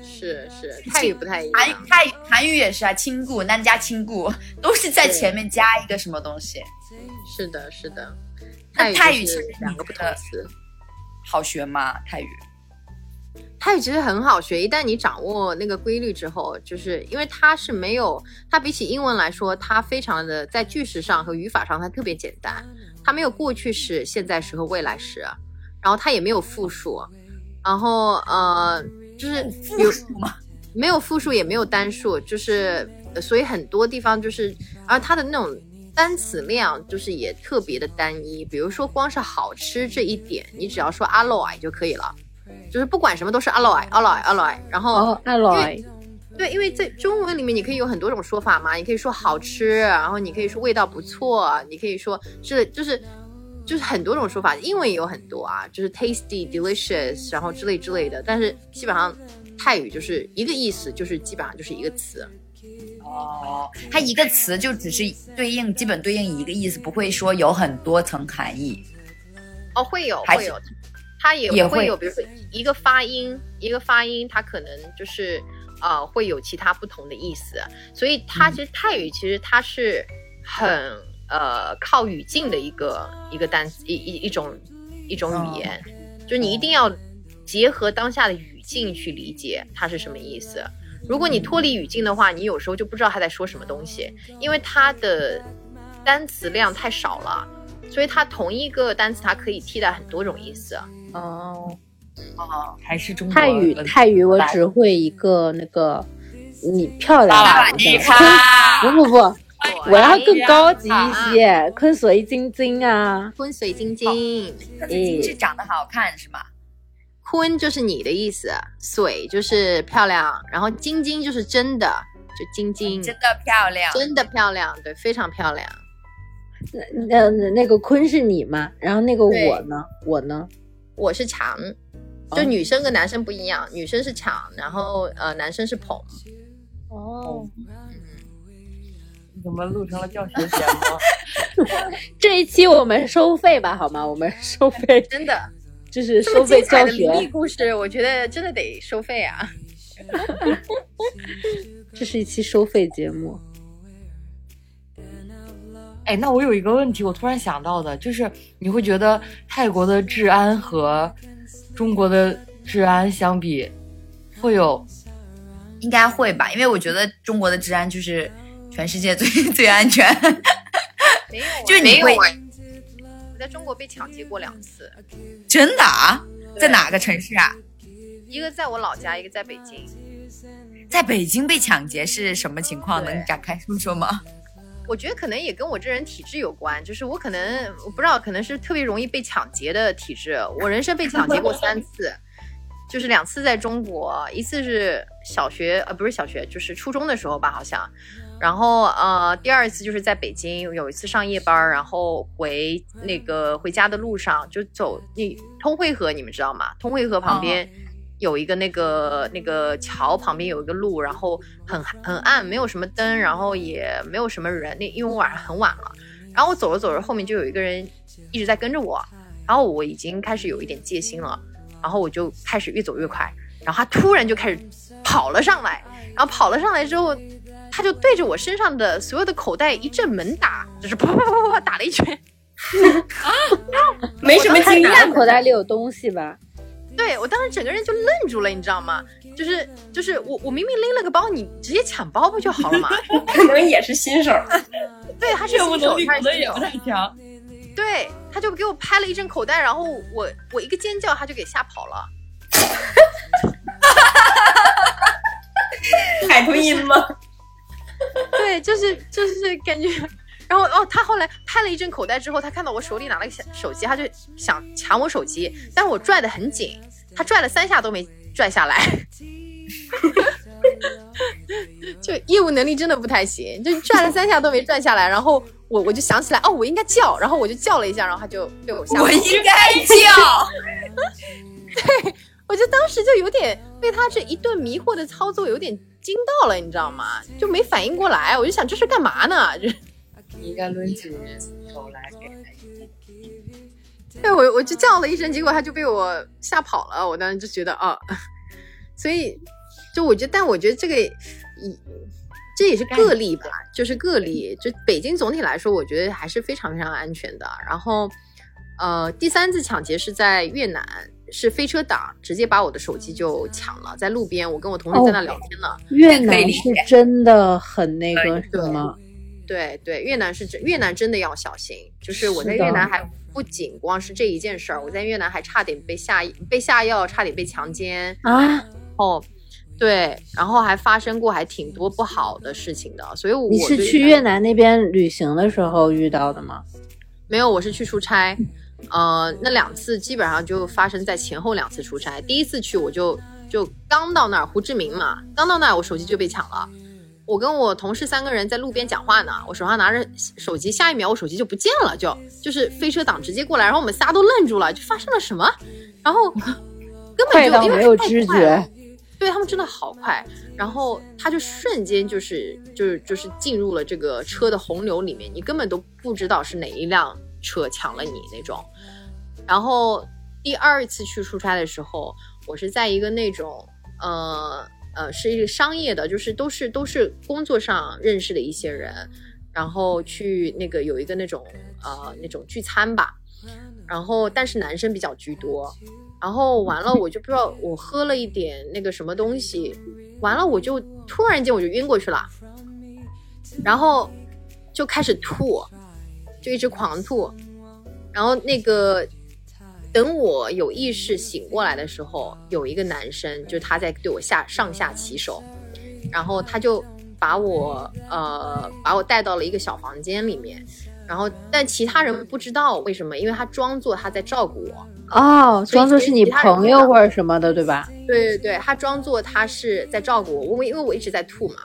是是泰语不太一韩样，泰语韩语也是啊，亲故、男家亲故都是在前面加一个什么东西，是的是的，那泰语就是是两个不同你觉得词。好学吗？泰语？泰语其实很好学，一旦你掌握那个规律之后，就是因为它是没有，它比起英文来说，它非常的在句式上和语法上它特别简单，它没有过去式、现在时和未来时，然后它也没有复数，然后呃，就是有复数吗？没有复数也没有单数，就是所以很多地方就是，而它的那种单词量就是也特别的单一。比如说光是好吃这一点，你只要说阿洛爱就可以了，就是不管什么都是 alloy，alloy，alloy，。然后 alloy，，对，因为在中文里面你可以有很多种说法嘛，你可以说好吃，然后你可以说味道不错，你可以说是就是。就是很多种说法，英文也有很多啊，就是 tasty、delicious，然后之类之类的。但是基本上泰语就是一个意思，就是基本上就是一个词。哦，它一个词就只是对应，基本对应一个意思，不会说有很多层含义。哦，会有会有，它也也会会有，比如说一个发音，一个发音，它可能就是呃会有其他不同的意思，所以它其实泰语其实它是很呃靠语境的一个一个单词一一一种一种语言，就是你一定要结合当下的语境去理解它是什么意思。如果你脱离语境的话，你有时候就不知道他在说什么东西，因为它的单词量太少了。所以它同一个单词，它可以替代很多种意思。哦，哦，还是中泰语泰语我只会一个那个你漂亮萨瓦啊，迪 不，不不，我要更高级啊一些，坤水晶晶啊，坤水晶晶，晶是长得好看是吗？坤就是你的意思，水就是漂亮，然后晶晶就是真的，就晶晶，真的漂亮，真的漂亮，对，非常漂亮。那那那个坤是你吗，然后那个我呢，我呢，我是强，就女生跟男生不一样，女生是强，然后呃男生是捧。哦，怎么录成了教学节目？这一期我们收费吧，好吗？我们 收费真的，就是收费教精彩的灵异学，故事，我觉得真的得收费啊。这是一期收费节目。哎，那我有一个问题，我突然想到的，就是你会觉得泰国的治安和中国的治安相比，会有应该会吧？因为我觉得中国的治安就是全世界最 最安全。没有啊，就是你会没有啊我在中国被抢劫过两次，真的啊？在哪个城市啊？一个在我老家，一个在北京。在北京被抢劫是什么情况？能展开说说吗？我觉得可能也跟我这人体质有关，就是我可能我不知道，可能是特别容易被抢劫的体质。我人生被抢劫过三 次，就是两次在中国，一次是小学呃不是小学，就是初中的时候吧，好像。然后呃第二次就是在北京，有一次上夜班儿，然后回那个回家的路上就走那通惠河，你们知道吗？通惠河旁边。有一个那个那个桥旁边有一个路，然后很很暗，没有什么灯，然后也没有什么人。那因为我晚上很晚了，然后我走着走着，后面就有一个人一直在跟着我，然后我已经开始有一点戒心了，然后我就开始越走越快，然后他突然就开始跑了上来，然后跑了上来之后，他就对着我身上的所有的口袋一阵猛打，就是啪啪啪啪啪打了一拳。没什么经他验口袋里有东西吧？对我当时整个人就愣住了，你知道吗？就是就是我我明明拎了个包，你直接抢包不就好了嘛？可能也是新手。对，他是新手，他也不。太强。对，他就给我拍了一阵口袋，然后我我一个尖叫，他就给吓跑了。海豚音吗？对，就是就是感觉，然后哦，他后来拍了一阵口袋之后，他看到我手里拿了个小手机，他就想抢我手机，但是我拽得很紧，他拽了三下都没拽下来。就业务能力真的不太行，就拽了三下都没拽下来，然后我我就想起来，哦，我应该叫，然后我就叫了一下，然后他就被我吓跑了。我应该叫。对我就当时就有点被他这一顿迷惑的操作有点惊到了，你知道吗？就没反应过来，我就想这是干嘛呢？就你应该抡起头来给他一记。对我我就叫了一声，结果他就被我吓跑了。我当时就觉得啊，所以就我觉得，但我觉得这个一这也是个例吧，就是个例。就北京总体来说，我觉得还是非常非常安全的。然后呃，第三次抢劫是在越南。是飞车党直接把我的手机就抢了，在路边，我跟我同事在那聊天呢。越南是真的很那个是吗？对对，越南是真，越南真的要小心。就是我在越南还不仅光是这一件事儿，我在越南还差点被下被下药，差点被强奸啊！哦，对，然后还发生过还挺多不好的事情的。所以我你是去越南那边旅行的时候遇到的吗？没有，我是去出差。呃，那两次基本上就发生在前后两次出差。第一次去我就就刚到那儿，胡志明嘛，刚到那儿我手机就被抢了。我跟我同事三个人在路边讲话呢，我手上拿着手机，下一秒我手机就不见了，就就是飞车党直接过来，然后我们仨都愣住了，就发生了什么？然后 根本就因为没有知觉，对他们真的好快，然后他就瞬间就是就是就是进入了这个车的洪流里面，你根本都不知道是哪一辆。车抢了你那种，然后第二次去出差的时候，我是在一个那种呃呃是一个商业的，就是都是都是工作上认识的一些人，然后去那个有一个那种呃那种聚餐吧，然后但是男生比较居多，然后完了我就不知道我喝了一点那个什么东西，完了我就突然间我就晕过去了，然后就开始吐。就一直狂吐，然后那个等我有意识醒过来的时候，有一个男生，就他在对我下上下其手，然后他就把我呃把我带到了一个小房间里面，然后但其他人不知道为什么，因为他装作他在照顾我哦，装作是你朋友或者什么的，对吧？对对对，他装作他是在照顾我，我因为我一直在吐嘛。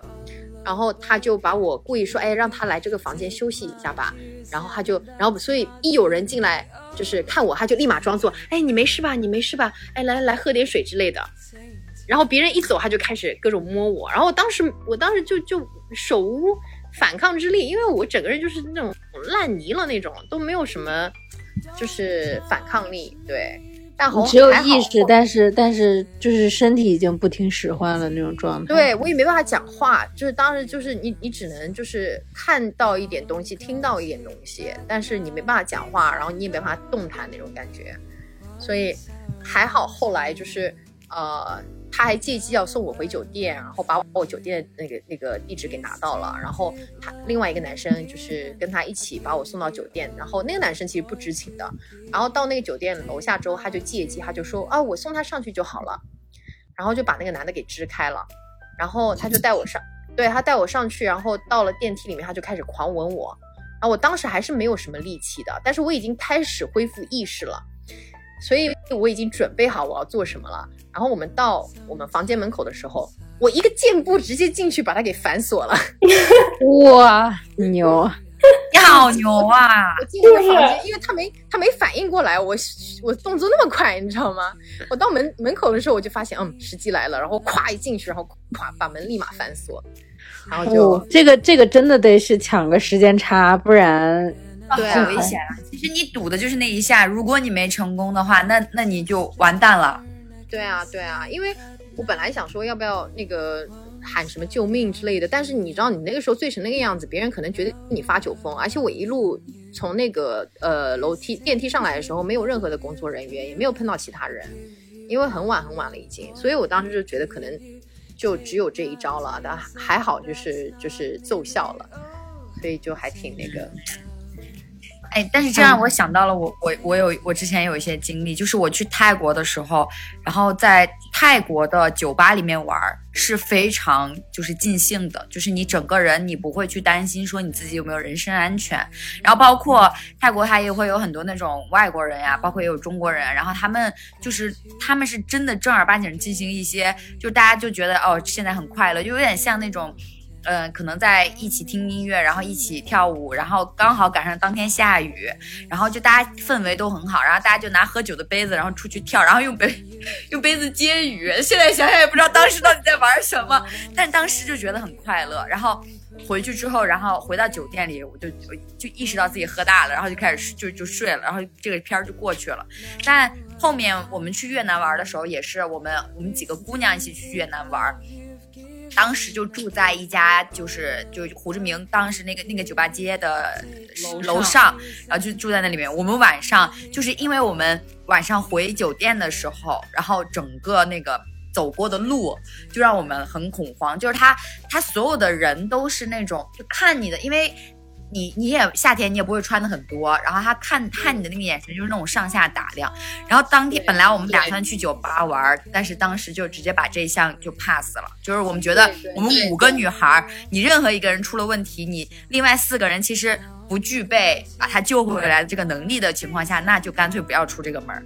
然后他就把我故意说，哎，让他来这个房间休息一下吧。然后他就，然后所以一有人进来就是看我，他就立马装作，哎，你没事吧？你没事吧？哎，来来喝点水之类的。然后别人一走，他就开始各种摸我。然后当时我当时就就手无反抗之力，因为我整个人就是那种烂泥了那种，都没有什么就是反抗力。对。但只有意识，但是但是就是身体已经不听使唤了那种状态。对我也没办法讲话，就是当时就是你你只能就是看到一点东西，听到一点东西，但是你没办法讲话，然后你也没办法动弹那种感觉。所以还好后来就是呃。他还借机要送我回酒店，然后把我酒店那个那个地址给拿到了。然后他另外一个男生就是跟他一起把我送到酒店。然后那个男生其实不知情的。然后到那个酒店楼下之后，他就借机他就说啊，我送他上去就好了。然后就把那个男的给支开了。然后他就带我上，对他带我上去，然后到了电梯里面，他就开始狂吻我。然后我当时还是没有什么力气的，但是我已经开始恢复意识了。所以我已经准备好我要做什么了。然后我们到我们房间门口的时候，我一个箭步直接进去把他给反锁了。哇，牛！你好牛啊！我进那个房间，因为他没他没反应过来，我我动作那么快，你知道吗？我到门门口的时候，我就发现，嗯，时机来了，然后咵一进去，然后咵把门立马反锁，然后就、哦、这个这个真的得是抢个时间差，不然。对、很危险啊！其实你赌的就是那一下，如果你没成功的话，那那你就完蛋了。对啊，对啊，因为我本来想说要不要那个喊什么救命之类的。但是你知道，你那个时候醉成那个样子，别人可能觉得你发酒疯。而且我一路从那个呃楼梯电梯上来的时候，没有任何的工作人员，也没有碰到其他人，因为很晚很晚了已经。所以我当时就觉得可能就只有这一招了，但还好就是就是奏效了，所以就还挺那个。哎，但是这让我想到了我我我有我之前有一些经历，就是我去泰国的时候，然后在泰国的酒吧里面玩是非常就是尽兴的，就是你整个人你不会去担心说你自己有没有人身安全，然后包括泰国它也会有很多那种外国人呀，包括也有中国人，然后他们就是他们是真的正儿八经进行一些，就大家就觉得哦现在很快乐，就有点像那种。嗯，可能在一起听音乐，然后一起跳舞，然后刚好赶上当天下雨，然后就大家氛围都很好，然后大家就拿喝酒的杯子，然后出去跳，然后用杯用杯子接雨。现在想想也不知道当时到底在玩什么，但当时就觉得很快乐。然后回去之后，然后回到酒店里，我就就意识到自己喝大了，然后就开始就就睡了，然后这个片儿就过去了。但后面我们去越南玩的时候，也是我们我们几个姑娘一起去越南玩。当时就住在一家，就是就胡志明当时那个那个酒吧街的楼上，然后就住在那里面。我们晚上就是因为我们晚上回酒店的时候，然后整个那个走过的路就让我们很恐慌，就是他他所有的人都是那种就看你的，因为。你你也夏天你也不会穿的很多，然后他看看你的那个眼神就是那种上下打量，然后当天本来我们打算去酒吧玩，但是当时就直接把这一项就 pass 了，就是我们觉得我们五个女孩，你任何一个人出了问题，你另外四个人其实不具备把他救回来的这个能力的情况下，那就干脆不要出这个门。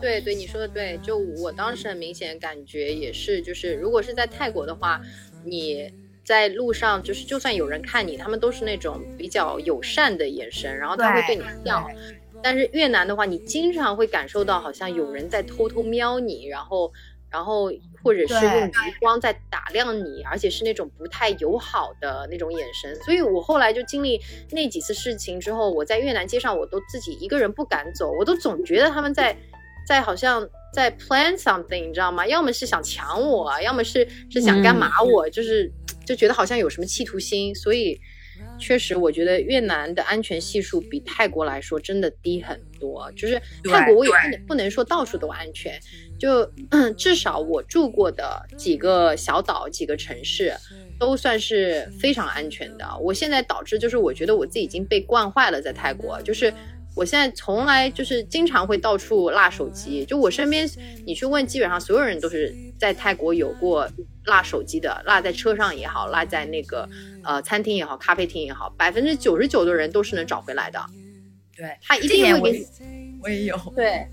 对对，你说的对，就我当时很明显感觉也是，就是如果是在泰国的话，你。在路上，就是就算有人看你，他们都是那种比较友善的眼神，然后他会对你笑。但是越南的话，你经常会感受到好像有人在偷偷瞄你，然后，然后或者是用余光在打量你，而且是那种不太友好的那种眼神。所以我后来就经历那几次事情之后，我在越南街上我都自己一个人不敢走，我都总觉得他们在，在好像在 plan something，你知道吗？要么是想抢我，要么是是想干嘛我，就是。就觉得好像有什么企图心，所以确实，我觉得越南的安全系数比泰国来说真的低很多。就是泰国，我也不能不能说到处都安全，就 至少我住过的几个小岛、几个城市都算是非常安全的。我现在导致就是我觉得我自己已经被惯坏了，在泰国就是。我现在从来就是经常会到处落手机，就我身边，你去问，基本上所有人都是在泰国有过落手机的，落在车上也好，落在那个呃餐厅也好，咖啡厅也好，百分之九十九的人都是能找回来的。对他一定会给，我也有。对，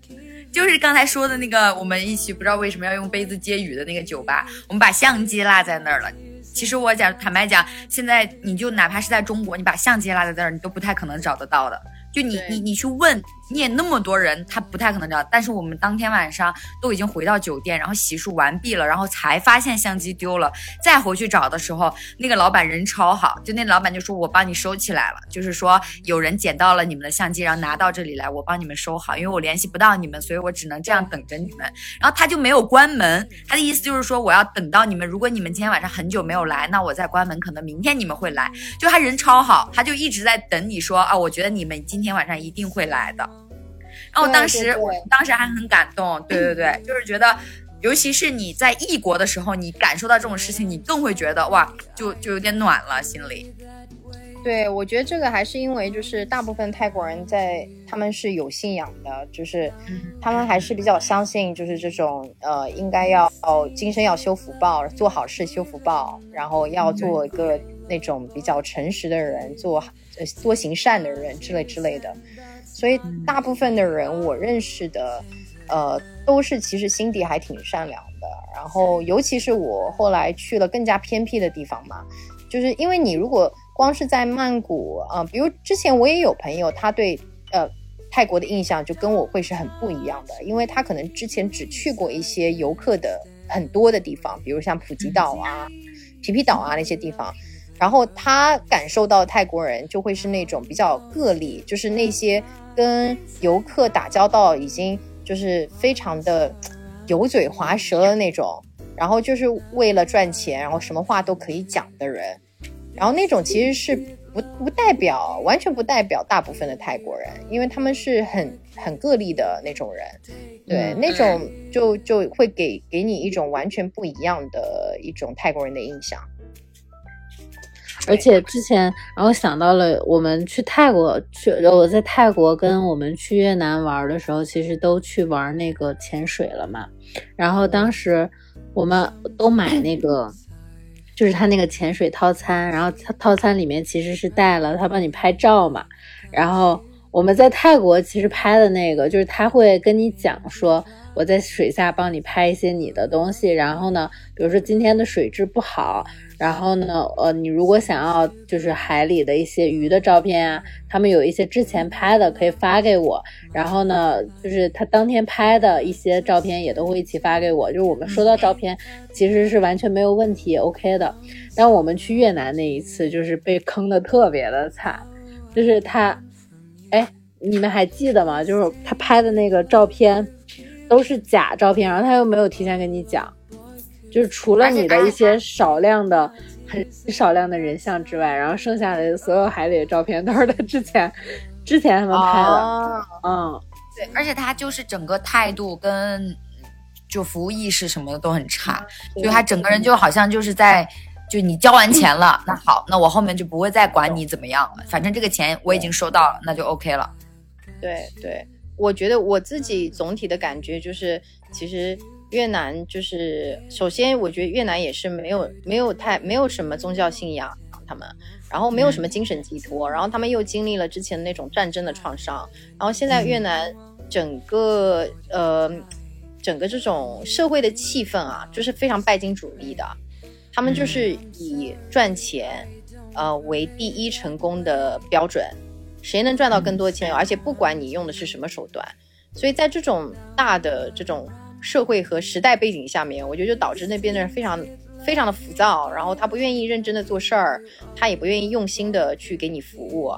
就是刚才说的那个，我们一起不知道为什么要用杯子接雨的那个酒吧，我们把相机落在那儿了。其实我讲坦白讲，现在你就哪怕是在中国，你把相机落在那儿，你都不太可能找得到的。就你你你去问，你也那么多人，他不太可能知道。但是我们当天晚上都已经回到酒店，然后洗漱完毕了，然后才发现相机丢了。再回去找的时候，那个老板人超好，就那老板就说：“我帮你收起来了。”就是说有人捡到了你们的相机，然后拿到这里来，我帮你们收好，因为我联系不到你们，所以我只能这样等着你们。然后他就没有关门，他的意思就是说我要等到你们。如果你们今天晚上很久没有来，那我再关门，可能明天你们会来。就他人超好，他就一直在等你说啊，我觉得你们今天。今天晚上一定会来的，然后当时我当时还很感动，对对对，就是觉得，尤其是你在异国的时候，你感受到这种事情，你更会觉得哇，就就有点暖了心里。对，我觉得这个还是因为就是大部分泰国人在他们是有信仰的，就是他们还是比较相信就是这种呃，应该要哦今生要修福报，做好事修福报，然后要做一个那种比较诚实的人，做好。多行善的人之类之类的，所以大部分的人我认识的，呃，都是其实心底还挺善良的。然后，尤其是我后来去了更加偏僻的地方嘛，就是因为你如果光是在曼谷啊，比如之前我也有朋友，他对呃泰国的印象就跟我会是很不一样的，因为他可能之前只去过一些游客的很多的地方，比如像普吉岛啊、皮皮岛啊那些地方。然后他感受到泰国人就会是那种比较个例，就是那些跟游客打交道已经就是非常的油嘴滑舌的那种，然后就是为了赚钱，然后什么话都可以讲的人，然后那种其实是不不代表完全不代表大部分的泰国人，因为他们是很很个例的那种人，对，嗯那种就就会给给你一种完全不一样的一种泰国人的印象。而且之前然后想到了，我们去泰国去，我在泰国跟我们去越南玩的时候，其实都去玩那个潜水了嘛。然后当时我们都买那个，就是他那个潜水套餐，然后他套餐里面其实是带了他帮你拍照嘛。然后我们在泰国其实拍的那个，就是他会跟你讲说，我在水下帮你拍一些你的东西，然后呢，比如说今天的水质不好，然后呢，呃，你如果想要就是海里的一些鱼的照片啊，他们有一些之前拍的可以发给我，然后呢，就是他当天拍的一些照片也都会一起发给我，就是我们收到照片其实是完全没有问题，OK 的。但我们去越南那一次就是被坑的特别的惨，就是他，哎，你们还记得吗？就是他拍的那个照片都是假照片，然后他又没有提前跟你讲。就是除了你的一些少量的、很少量的人像之外，然后剩下的所有海里的照片都是他之前之前他们拍的。哦，嗯，对，而且他就是整个态度跟就服务意识什么的都很差，就他整个人就好像就是在。就你交完钱了，那好，那我后面就不会再管你怎么样了，反正这个钱我已经收到了，那就 OK 了。对对，我觉得我自己总体的感觉就是，其实越南就是首先，我觉得越南也是没有没有太没有什么宗教信仰，他们，然后没有什么精神寄托，然后他们又经历了之前那种战争的创伤，然后现在越南整个呃整个这种社会的气氛啊，就是非常拜金主义的，他们就是以赚钱呃为第一成功的标准。谁能赚到更多钱，而且不管你用的是什么手段，所以在这种大的这种社会和时代背景下面，我觉得就导致那边的人非常非常的浮躁，然后他不愿意认真的做事儿，他也不愿意用心的去给你服务，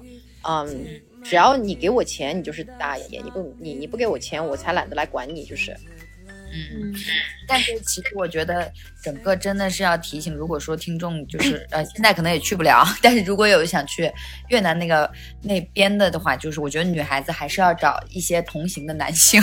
嗯，只要你给我钱，你就是大爷，你不你你不给我钱，我才懒得来管你，就是，嗯，但是其实我觉得整个真的是要提醒，如果说听众就是呃现在可能也去不了，但是如果有想去越南那个那边的的话，就是我觉得女孩子还是要找一些同行的男性，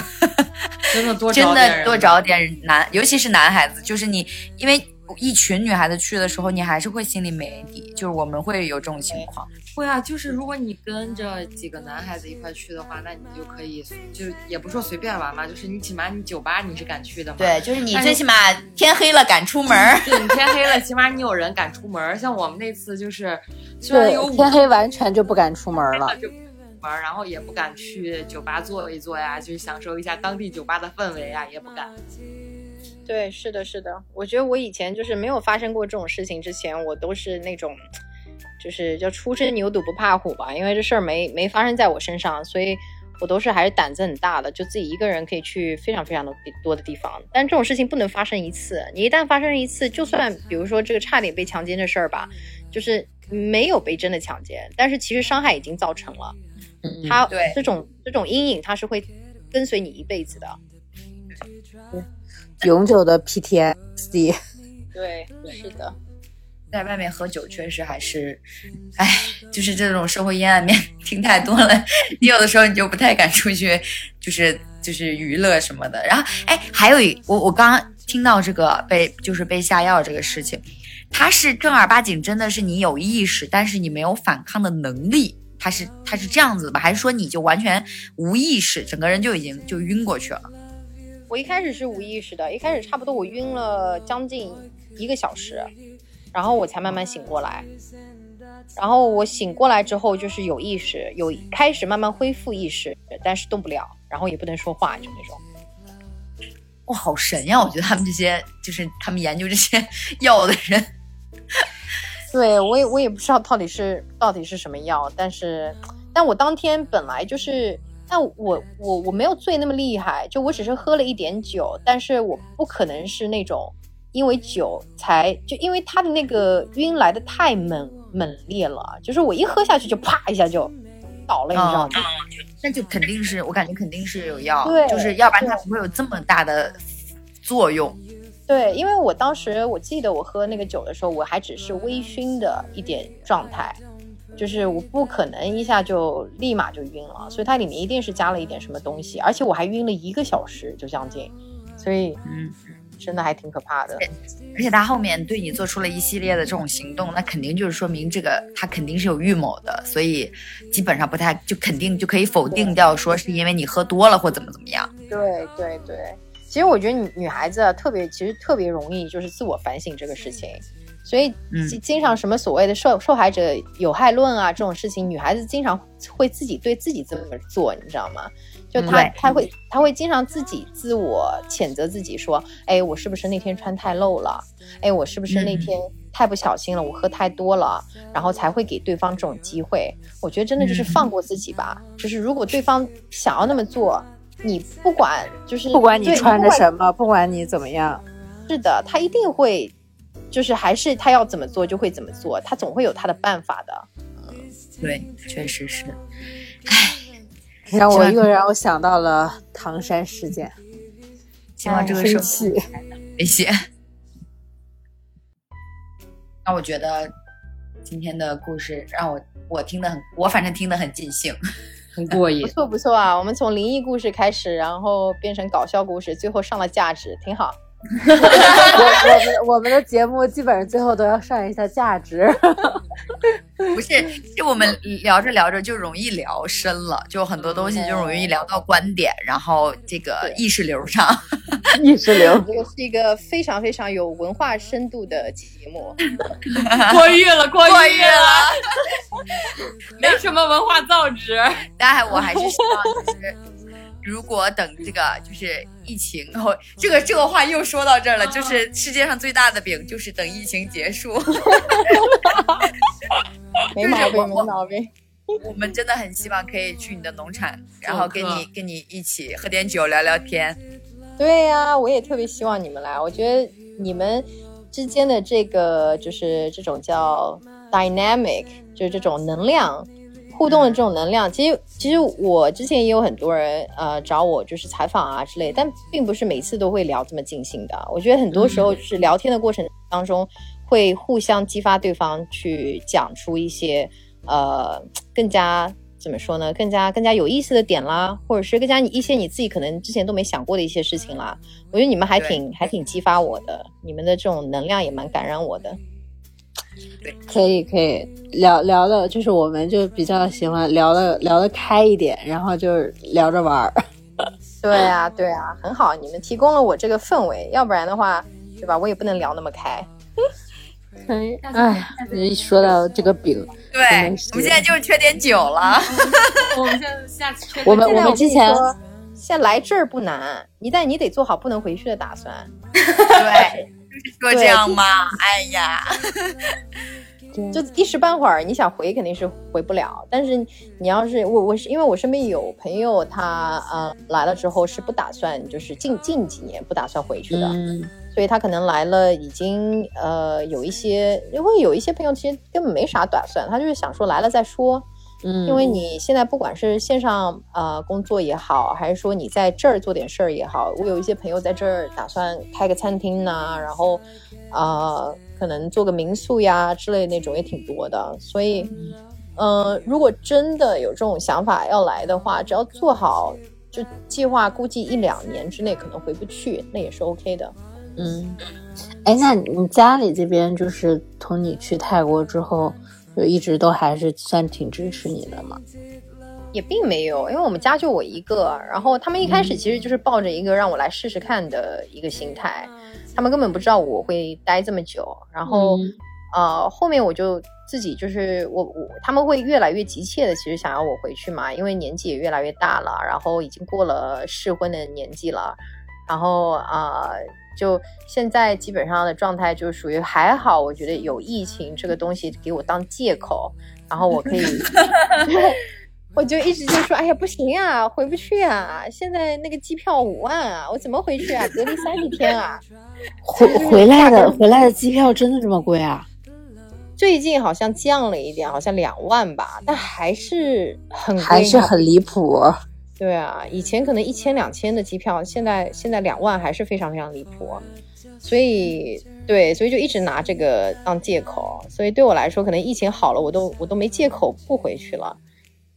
真的多 真的多找点男，尤其是男孩子，就是你因为。一群女孩子去的时候，你还是会心里没底，就是我们会有这种情况。会啊，就是如果你跟着几个男孩子一块去的话，那你就可以，就也不说随便玩嘛，就是你起码你酒吧你是敢去的嘛。对，就是你最起码天黑了敢出门儿。对你天黑了，起码你有人敢出门。像我们那次就是，虽然对有，天黑完全就不敢出门了。然后也不敢去酒吧坐一坐呀，就是享受一下当地酒吧的氛围呀，也不敢。对，是的，是的。我觉得我以前就是没有发生过这种事情之前，我都是那种，就是叫初生牛犊不怕虎吧。因为这事儿没没发生在我身上，所以我都是还是胆子很大的，就自己一个人可以去非常非常的多的地方。但这种事情不能发生一次，你一旦发生一次，就算比如说这个差点被强奸的事儿吧，就是没有被真的强奸，但是其实伤害已经造成了。嗯它对这种这种阴影，他是会跟随你一辈子的。永久的 PTSD。对，是的。在外面喝酒确实还是，哎，就是这种社会阴暗面听太多了，你有的时候你就不太敢出去，就是就是娱乐什么的。然后，哎，还有一我我刚刚听到这个被就是被下药这个事情，他是正儿八经真的是你有意识，但是你没有反抗的能力，他是他是这样子的吧？还是说你就完全无意识，整个人就已经就晕过去了？我一开始是无意识的，一开始差不多我晕了将近一个小时，然后我才慢慢醒过来。然后我醒过来之后，就是有意识，有开始慢慢恢复意识，但是动不了，然后也不能说话，就那种。哇，好神呀！我觉得他们这些就是他们研究这些 药的人，对我也我也不知道到底是到底是什么药，但是，但我当天本来就是，但我我我没有醉那么厉害，就我只是喝了一点酒，但是我不可能是那种因为酒才就因为他的那个晕来的太猛猛烈了，就是我一喝下去就啪一下就倒了，你知道吗？那就肯定是我感觉肯定是有药，对就是要不然它不会有这么大的作用。对，因为我当时我记得我喝那个酒的时候，我还只是微醺的一点状态，就是我不可能一下就立马就晕了，所以它里面一定是加了一点什么东西，而且我还晕了一个小时就将近，所以嗯，真的还挺可怕的。而且他后面对你做出了一系列的这种行动，那肯定就是说明这个他肯定是有预谋的，所以基本上不太就肯定就可以否定掉说是因为你喝多了或怎么怎么样。对对对，其实我觉得女女孩子啊，特别其实特别容易就是自我反省这个事情，所以嗯经经常什么所谓的受受害者有害论啊这种事情，女孩子经常会自己对自己这么做，你知道吗？就她她会她会经常自己自我谴责自己说，哎，我是不是那天穿太露了？哎，我是不是那嗯天太不小心了？我喝太多了，然后才会给对方这种机会。我觉得真的就是嗯放过自己吧，就是如果对方想要那么做。你不管就是不管你对穿着什么，不管你怎么样，是的，他一定会，就是还是他要怎么做就会怎么做，他总会有他的办法的。嗯对，确实是。唉让我又让我想到了唐山事件，希望这个生社气会危险。那我觉得今天的故事让我我听得很，我反正听得很尽兴。很过瘾。不错不错啊，我们从灵异故事开始，然后变成搞笑故事，最后上了价值，挺好。我我们我们的节目基本上最后都要上一下价值。不是，是我们聊着聊着就容易聊深了，就很多东西就容易聊到观点，然后这个意识流上。意识流。这个是一个非常非常有文化深度的节目。过誉了，过誉过誉了，没什么文化造诣。但我还是希望就是。如果等这个就是疫情后，这个这个话又说到这儿了，就是世界上最大的饼就是等疫情结束。没毛病，没毛病。我们真的很希望可以去你的农场，然后跟你跟你一起喝点酒聊聊天。对呀、我也特别希望你们来。我觉得你们之间的这个就是这种叫 dynamic，就是这种能量互动的这种能量。其实，其实我之前也有很多人呃找我就是采访啊之类，但并不是每次都会聊这么尽兴的。我觉得很多时候就是聊天的过程当中，会互相激发对方去讲出一些呃更加。怎么说呢？更加更加有意思的点啦，或者是更加你一些你自己可能之前都没想过的一些事情啦。我觉得你们还挺还挺激发我的，你们的这种能量也蛮感染我的。可以可以聊聊的，就是我们就比较喜欢聊的聊的开一点，然后就是聊着玩儿。对啊，对啊，很好，你们提供了我这个氛围，要不然的话，对吧？我也不能聊那么开。哎，一说到这个饼，对，我们现在就是缺点酒了。我们现在下次缺我们我们之前现在来这儿不难，一旦你得做好不能回去的打算。对，就是说这样吗？哎呀，就一时半会儿你想回肯定是回不了，但是你要是我我是因为我身边有朋友他呃来了之后是不打算就是近近几年不打算回去的，嗯，所以他可能来了已经呃有一些，因为有一些朋友其实根本没啥打算，他就是想说来了再说，嗯，因为你现在不管是线上呃工作也好，还是说你在这儿做点事儿也好，我有一些朋友在这儿打算开个餐厅呐、然后呃可能做个民宿呀之类的那种也挺多的，所以呃如果真的有这种想法要来的话，只要做好就计划，估计一两年之内可能回不去，那也是 OK 的。嗯，哎，那你家里这边就是从你去泰国之后，就一直都还是算挺支持你的嘛？也并没有，因为我们家就我一个，然后他们一开始其实就是抱着一个让我来试试看的一个心态，他们根本不知道我会待这么久，然后、嗯。呃后面我就自己就是我我他们会越来越急切的其实想要我回去嘛，因为年纪也越来越大了，然后已经过了适婚的年纪了，然后啊、呃就现在基本上的状态就属于还好，我觉得有疫情这个东西给我当借口，然后我可以。我就一直就说，哎呀，不行啊，回不去啊！现在那个机票五万啊，我怎么回去啊？隔离三十天啊！回回来的回来的机票真的这么贵啊？最近好像降了一点，好像两万吧，但还是很贵，还是很离谱。对啊，以前可能一千两千的机票，现在现在两万还是非常非常离谱，所以对，所以就一直拿这个当借口，所以对我来说，可能疫情好了，我都我都没借口不回去了。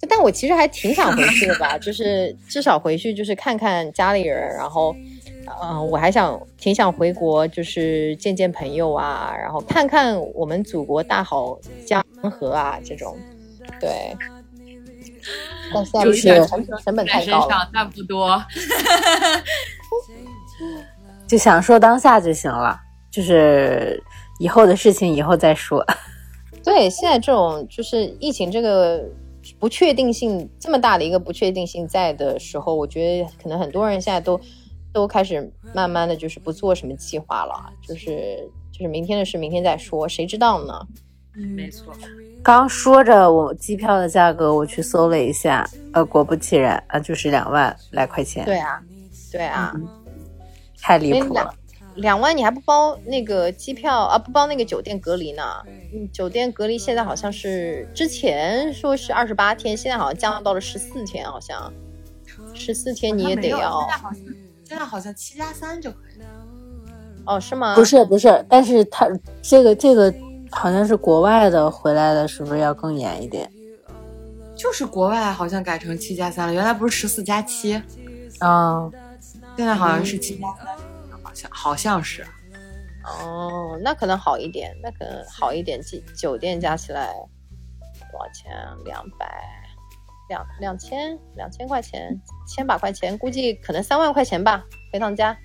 但我其实还挺想回去的吧，就是至少回去就是看看家里人，然后，嗯、我还想挺想回国，就是见见朋友啊，然后看看我们祖国大好江河啊这种，对。但现在就是成成本太高但不多。就享受当下就行了，就是以后的事情以后再说。对，现在这种就是疫情这个不确定性这么大的一个不确定性在的时候，我觉得可能很多人现在都都开始慢慢的就是不做什么计划了，就是就是明天的事明天再说，谁知道呢？没错，刚说着我机票的价格，我去搜了一下，呃，果不其然，啊，就是两万来块钱，对啊，对啊，太离谱了。两万你还不包那个机票啊，不包那个酒店隔离呢？嗯，酒店隔离现在好像是之前说是二十八天，现在好像降到了十四天，好像十四天你也得要现在好像现在好像七加三就可以了。哦，是吗？不是不是，但是他这个这个好像是国外的回来的，是不是要更严一点？就是国外好像改成七加三了，原来不是十四加七，啊、现在好像是七加三，好像好像是。哦，那可能好一点，那可能好一点。酒酒店加起来多少钱啊？两百，两两千，两千块钱，千把块钱，估计可能三万块钱吧，回趟家。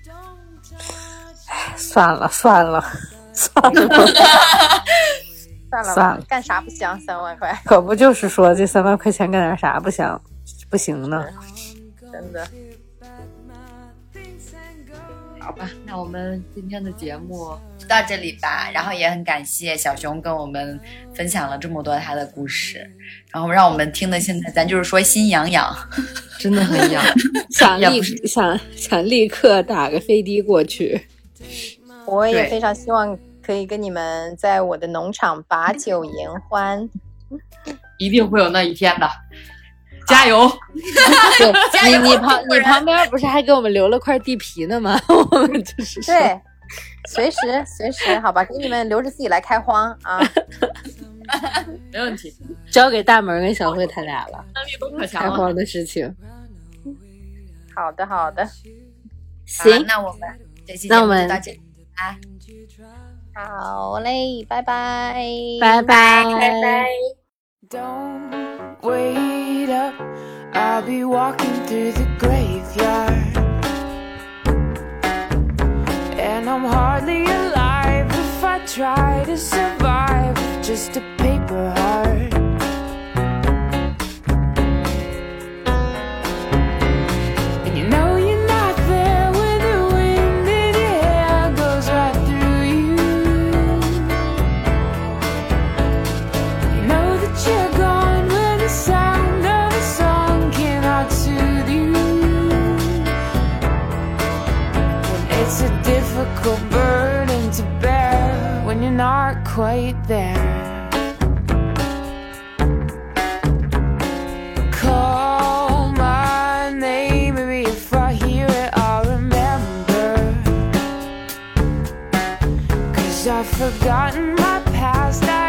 算了算了算了，算了吧，算了干啥不香？三万块，可不就是说这三万块钱干点啥不香不行呢？真的。好吧，那我们今天的节目就到这里吧。然后也很感谢小熊跟我们分享了这么多他的故事，然后让我们听的现在咱就是说心痒痒。真的很痒。想立想想立刻打个飞的过去。我也非常希望可以跟你们在我的农场把酒言欢。一定会有那一天的，加油！对 你你旁你旁边不是还给我们留了块地皮呢吗？我们就是对，随时随时，好吧，给你们留着自己来开荒啊。没问题，交给大门跟小慧他俩了，能力都可开强了。荒的事情。好的，好的，行，那我们那我们就到这里啦。好嘞，拜拜，拜拜拜拜。 Don't wait up, I'll be walking through the graveyard. And I'm hardly alive if I try to survive with just a paper heart. Remember. Cause I've forgotten my past. I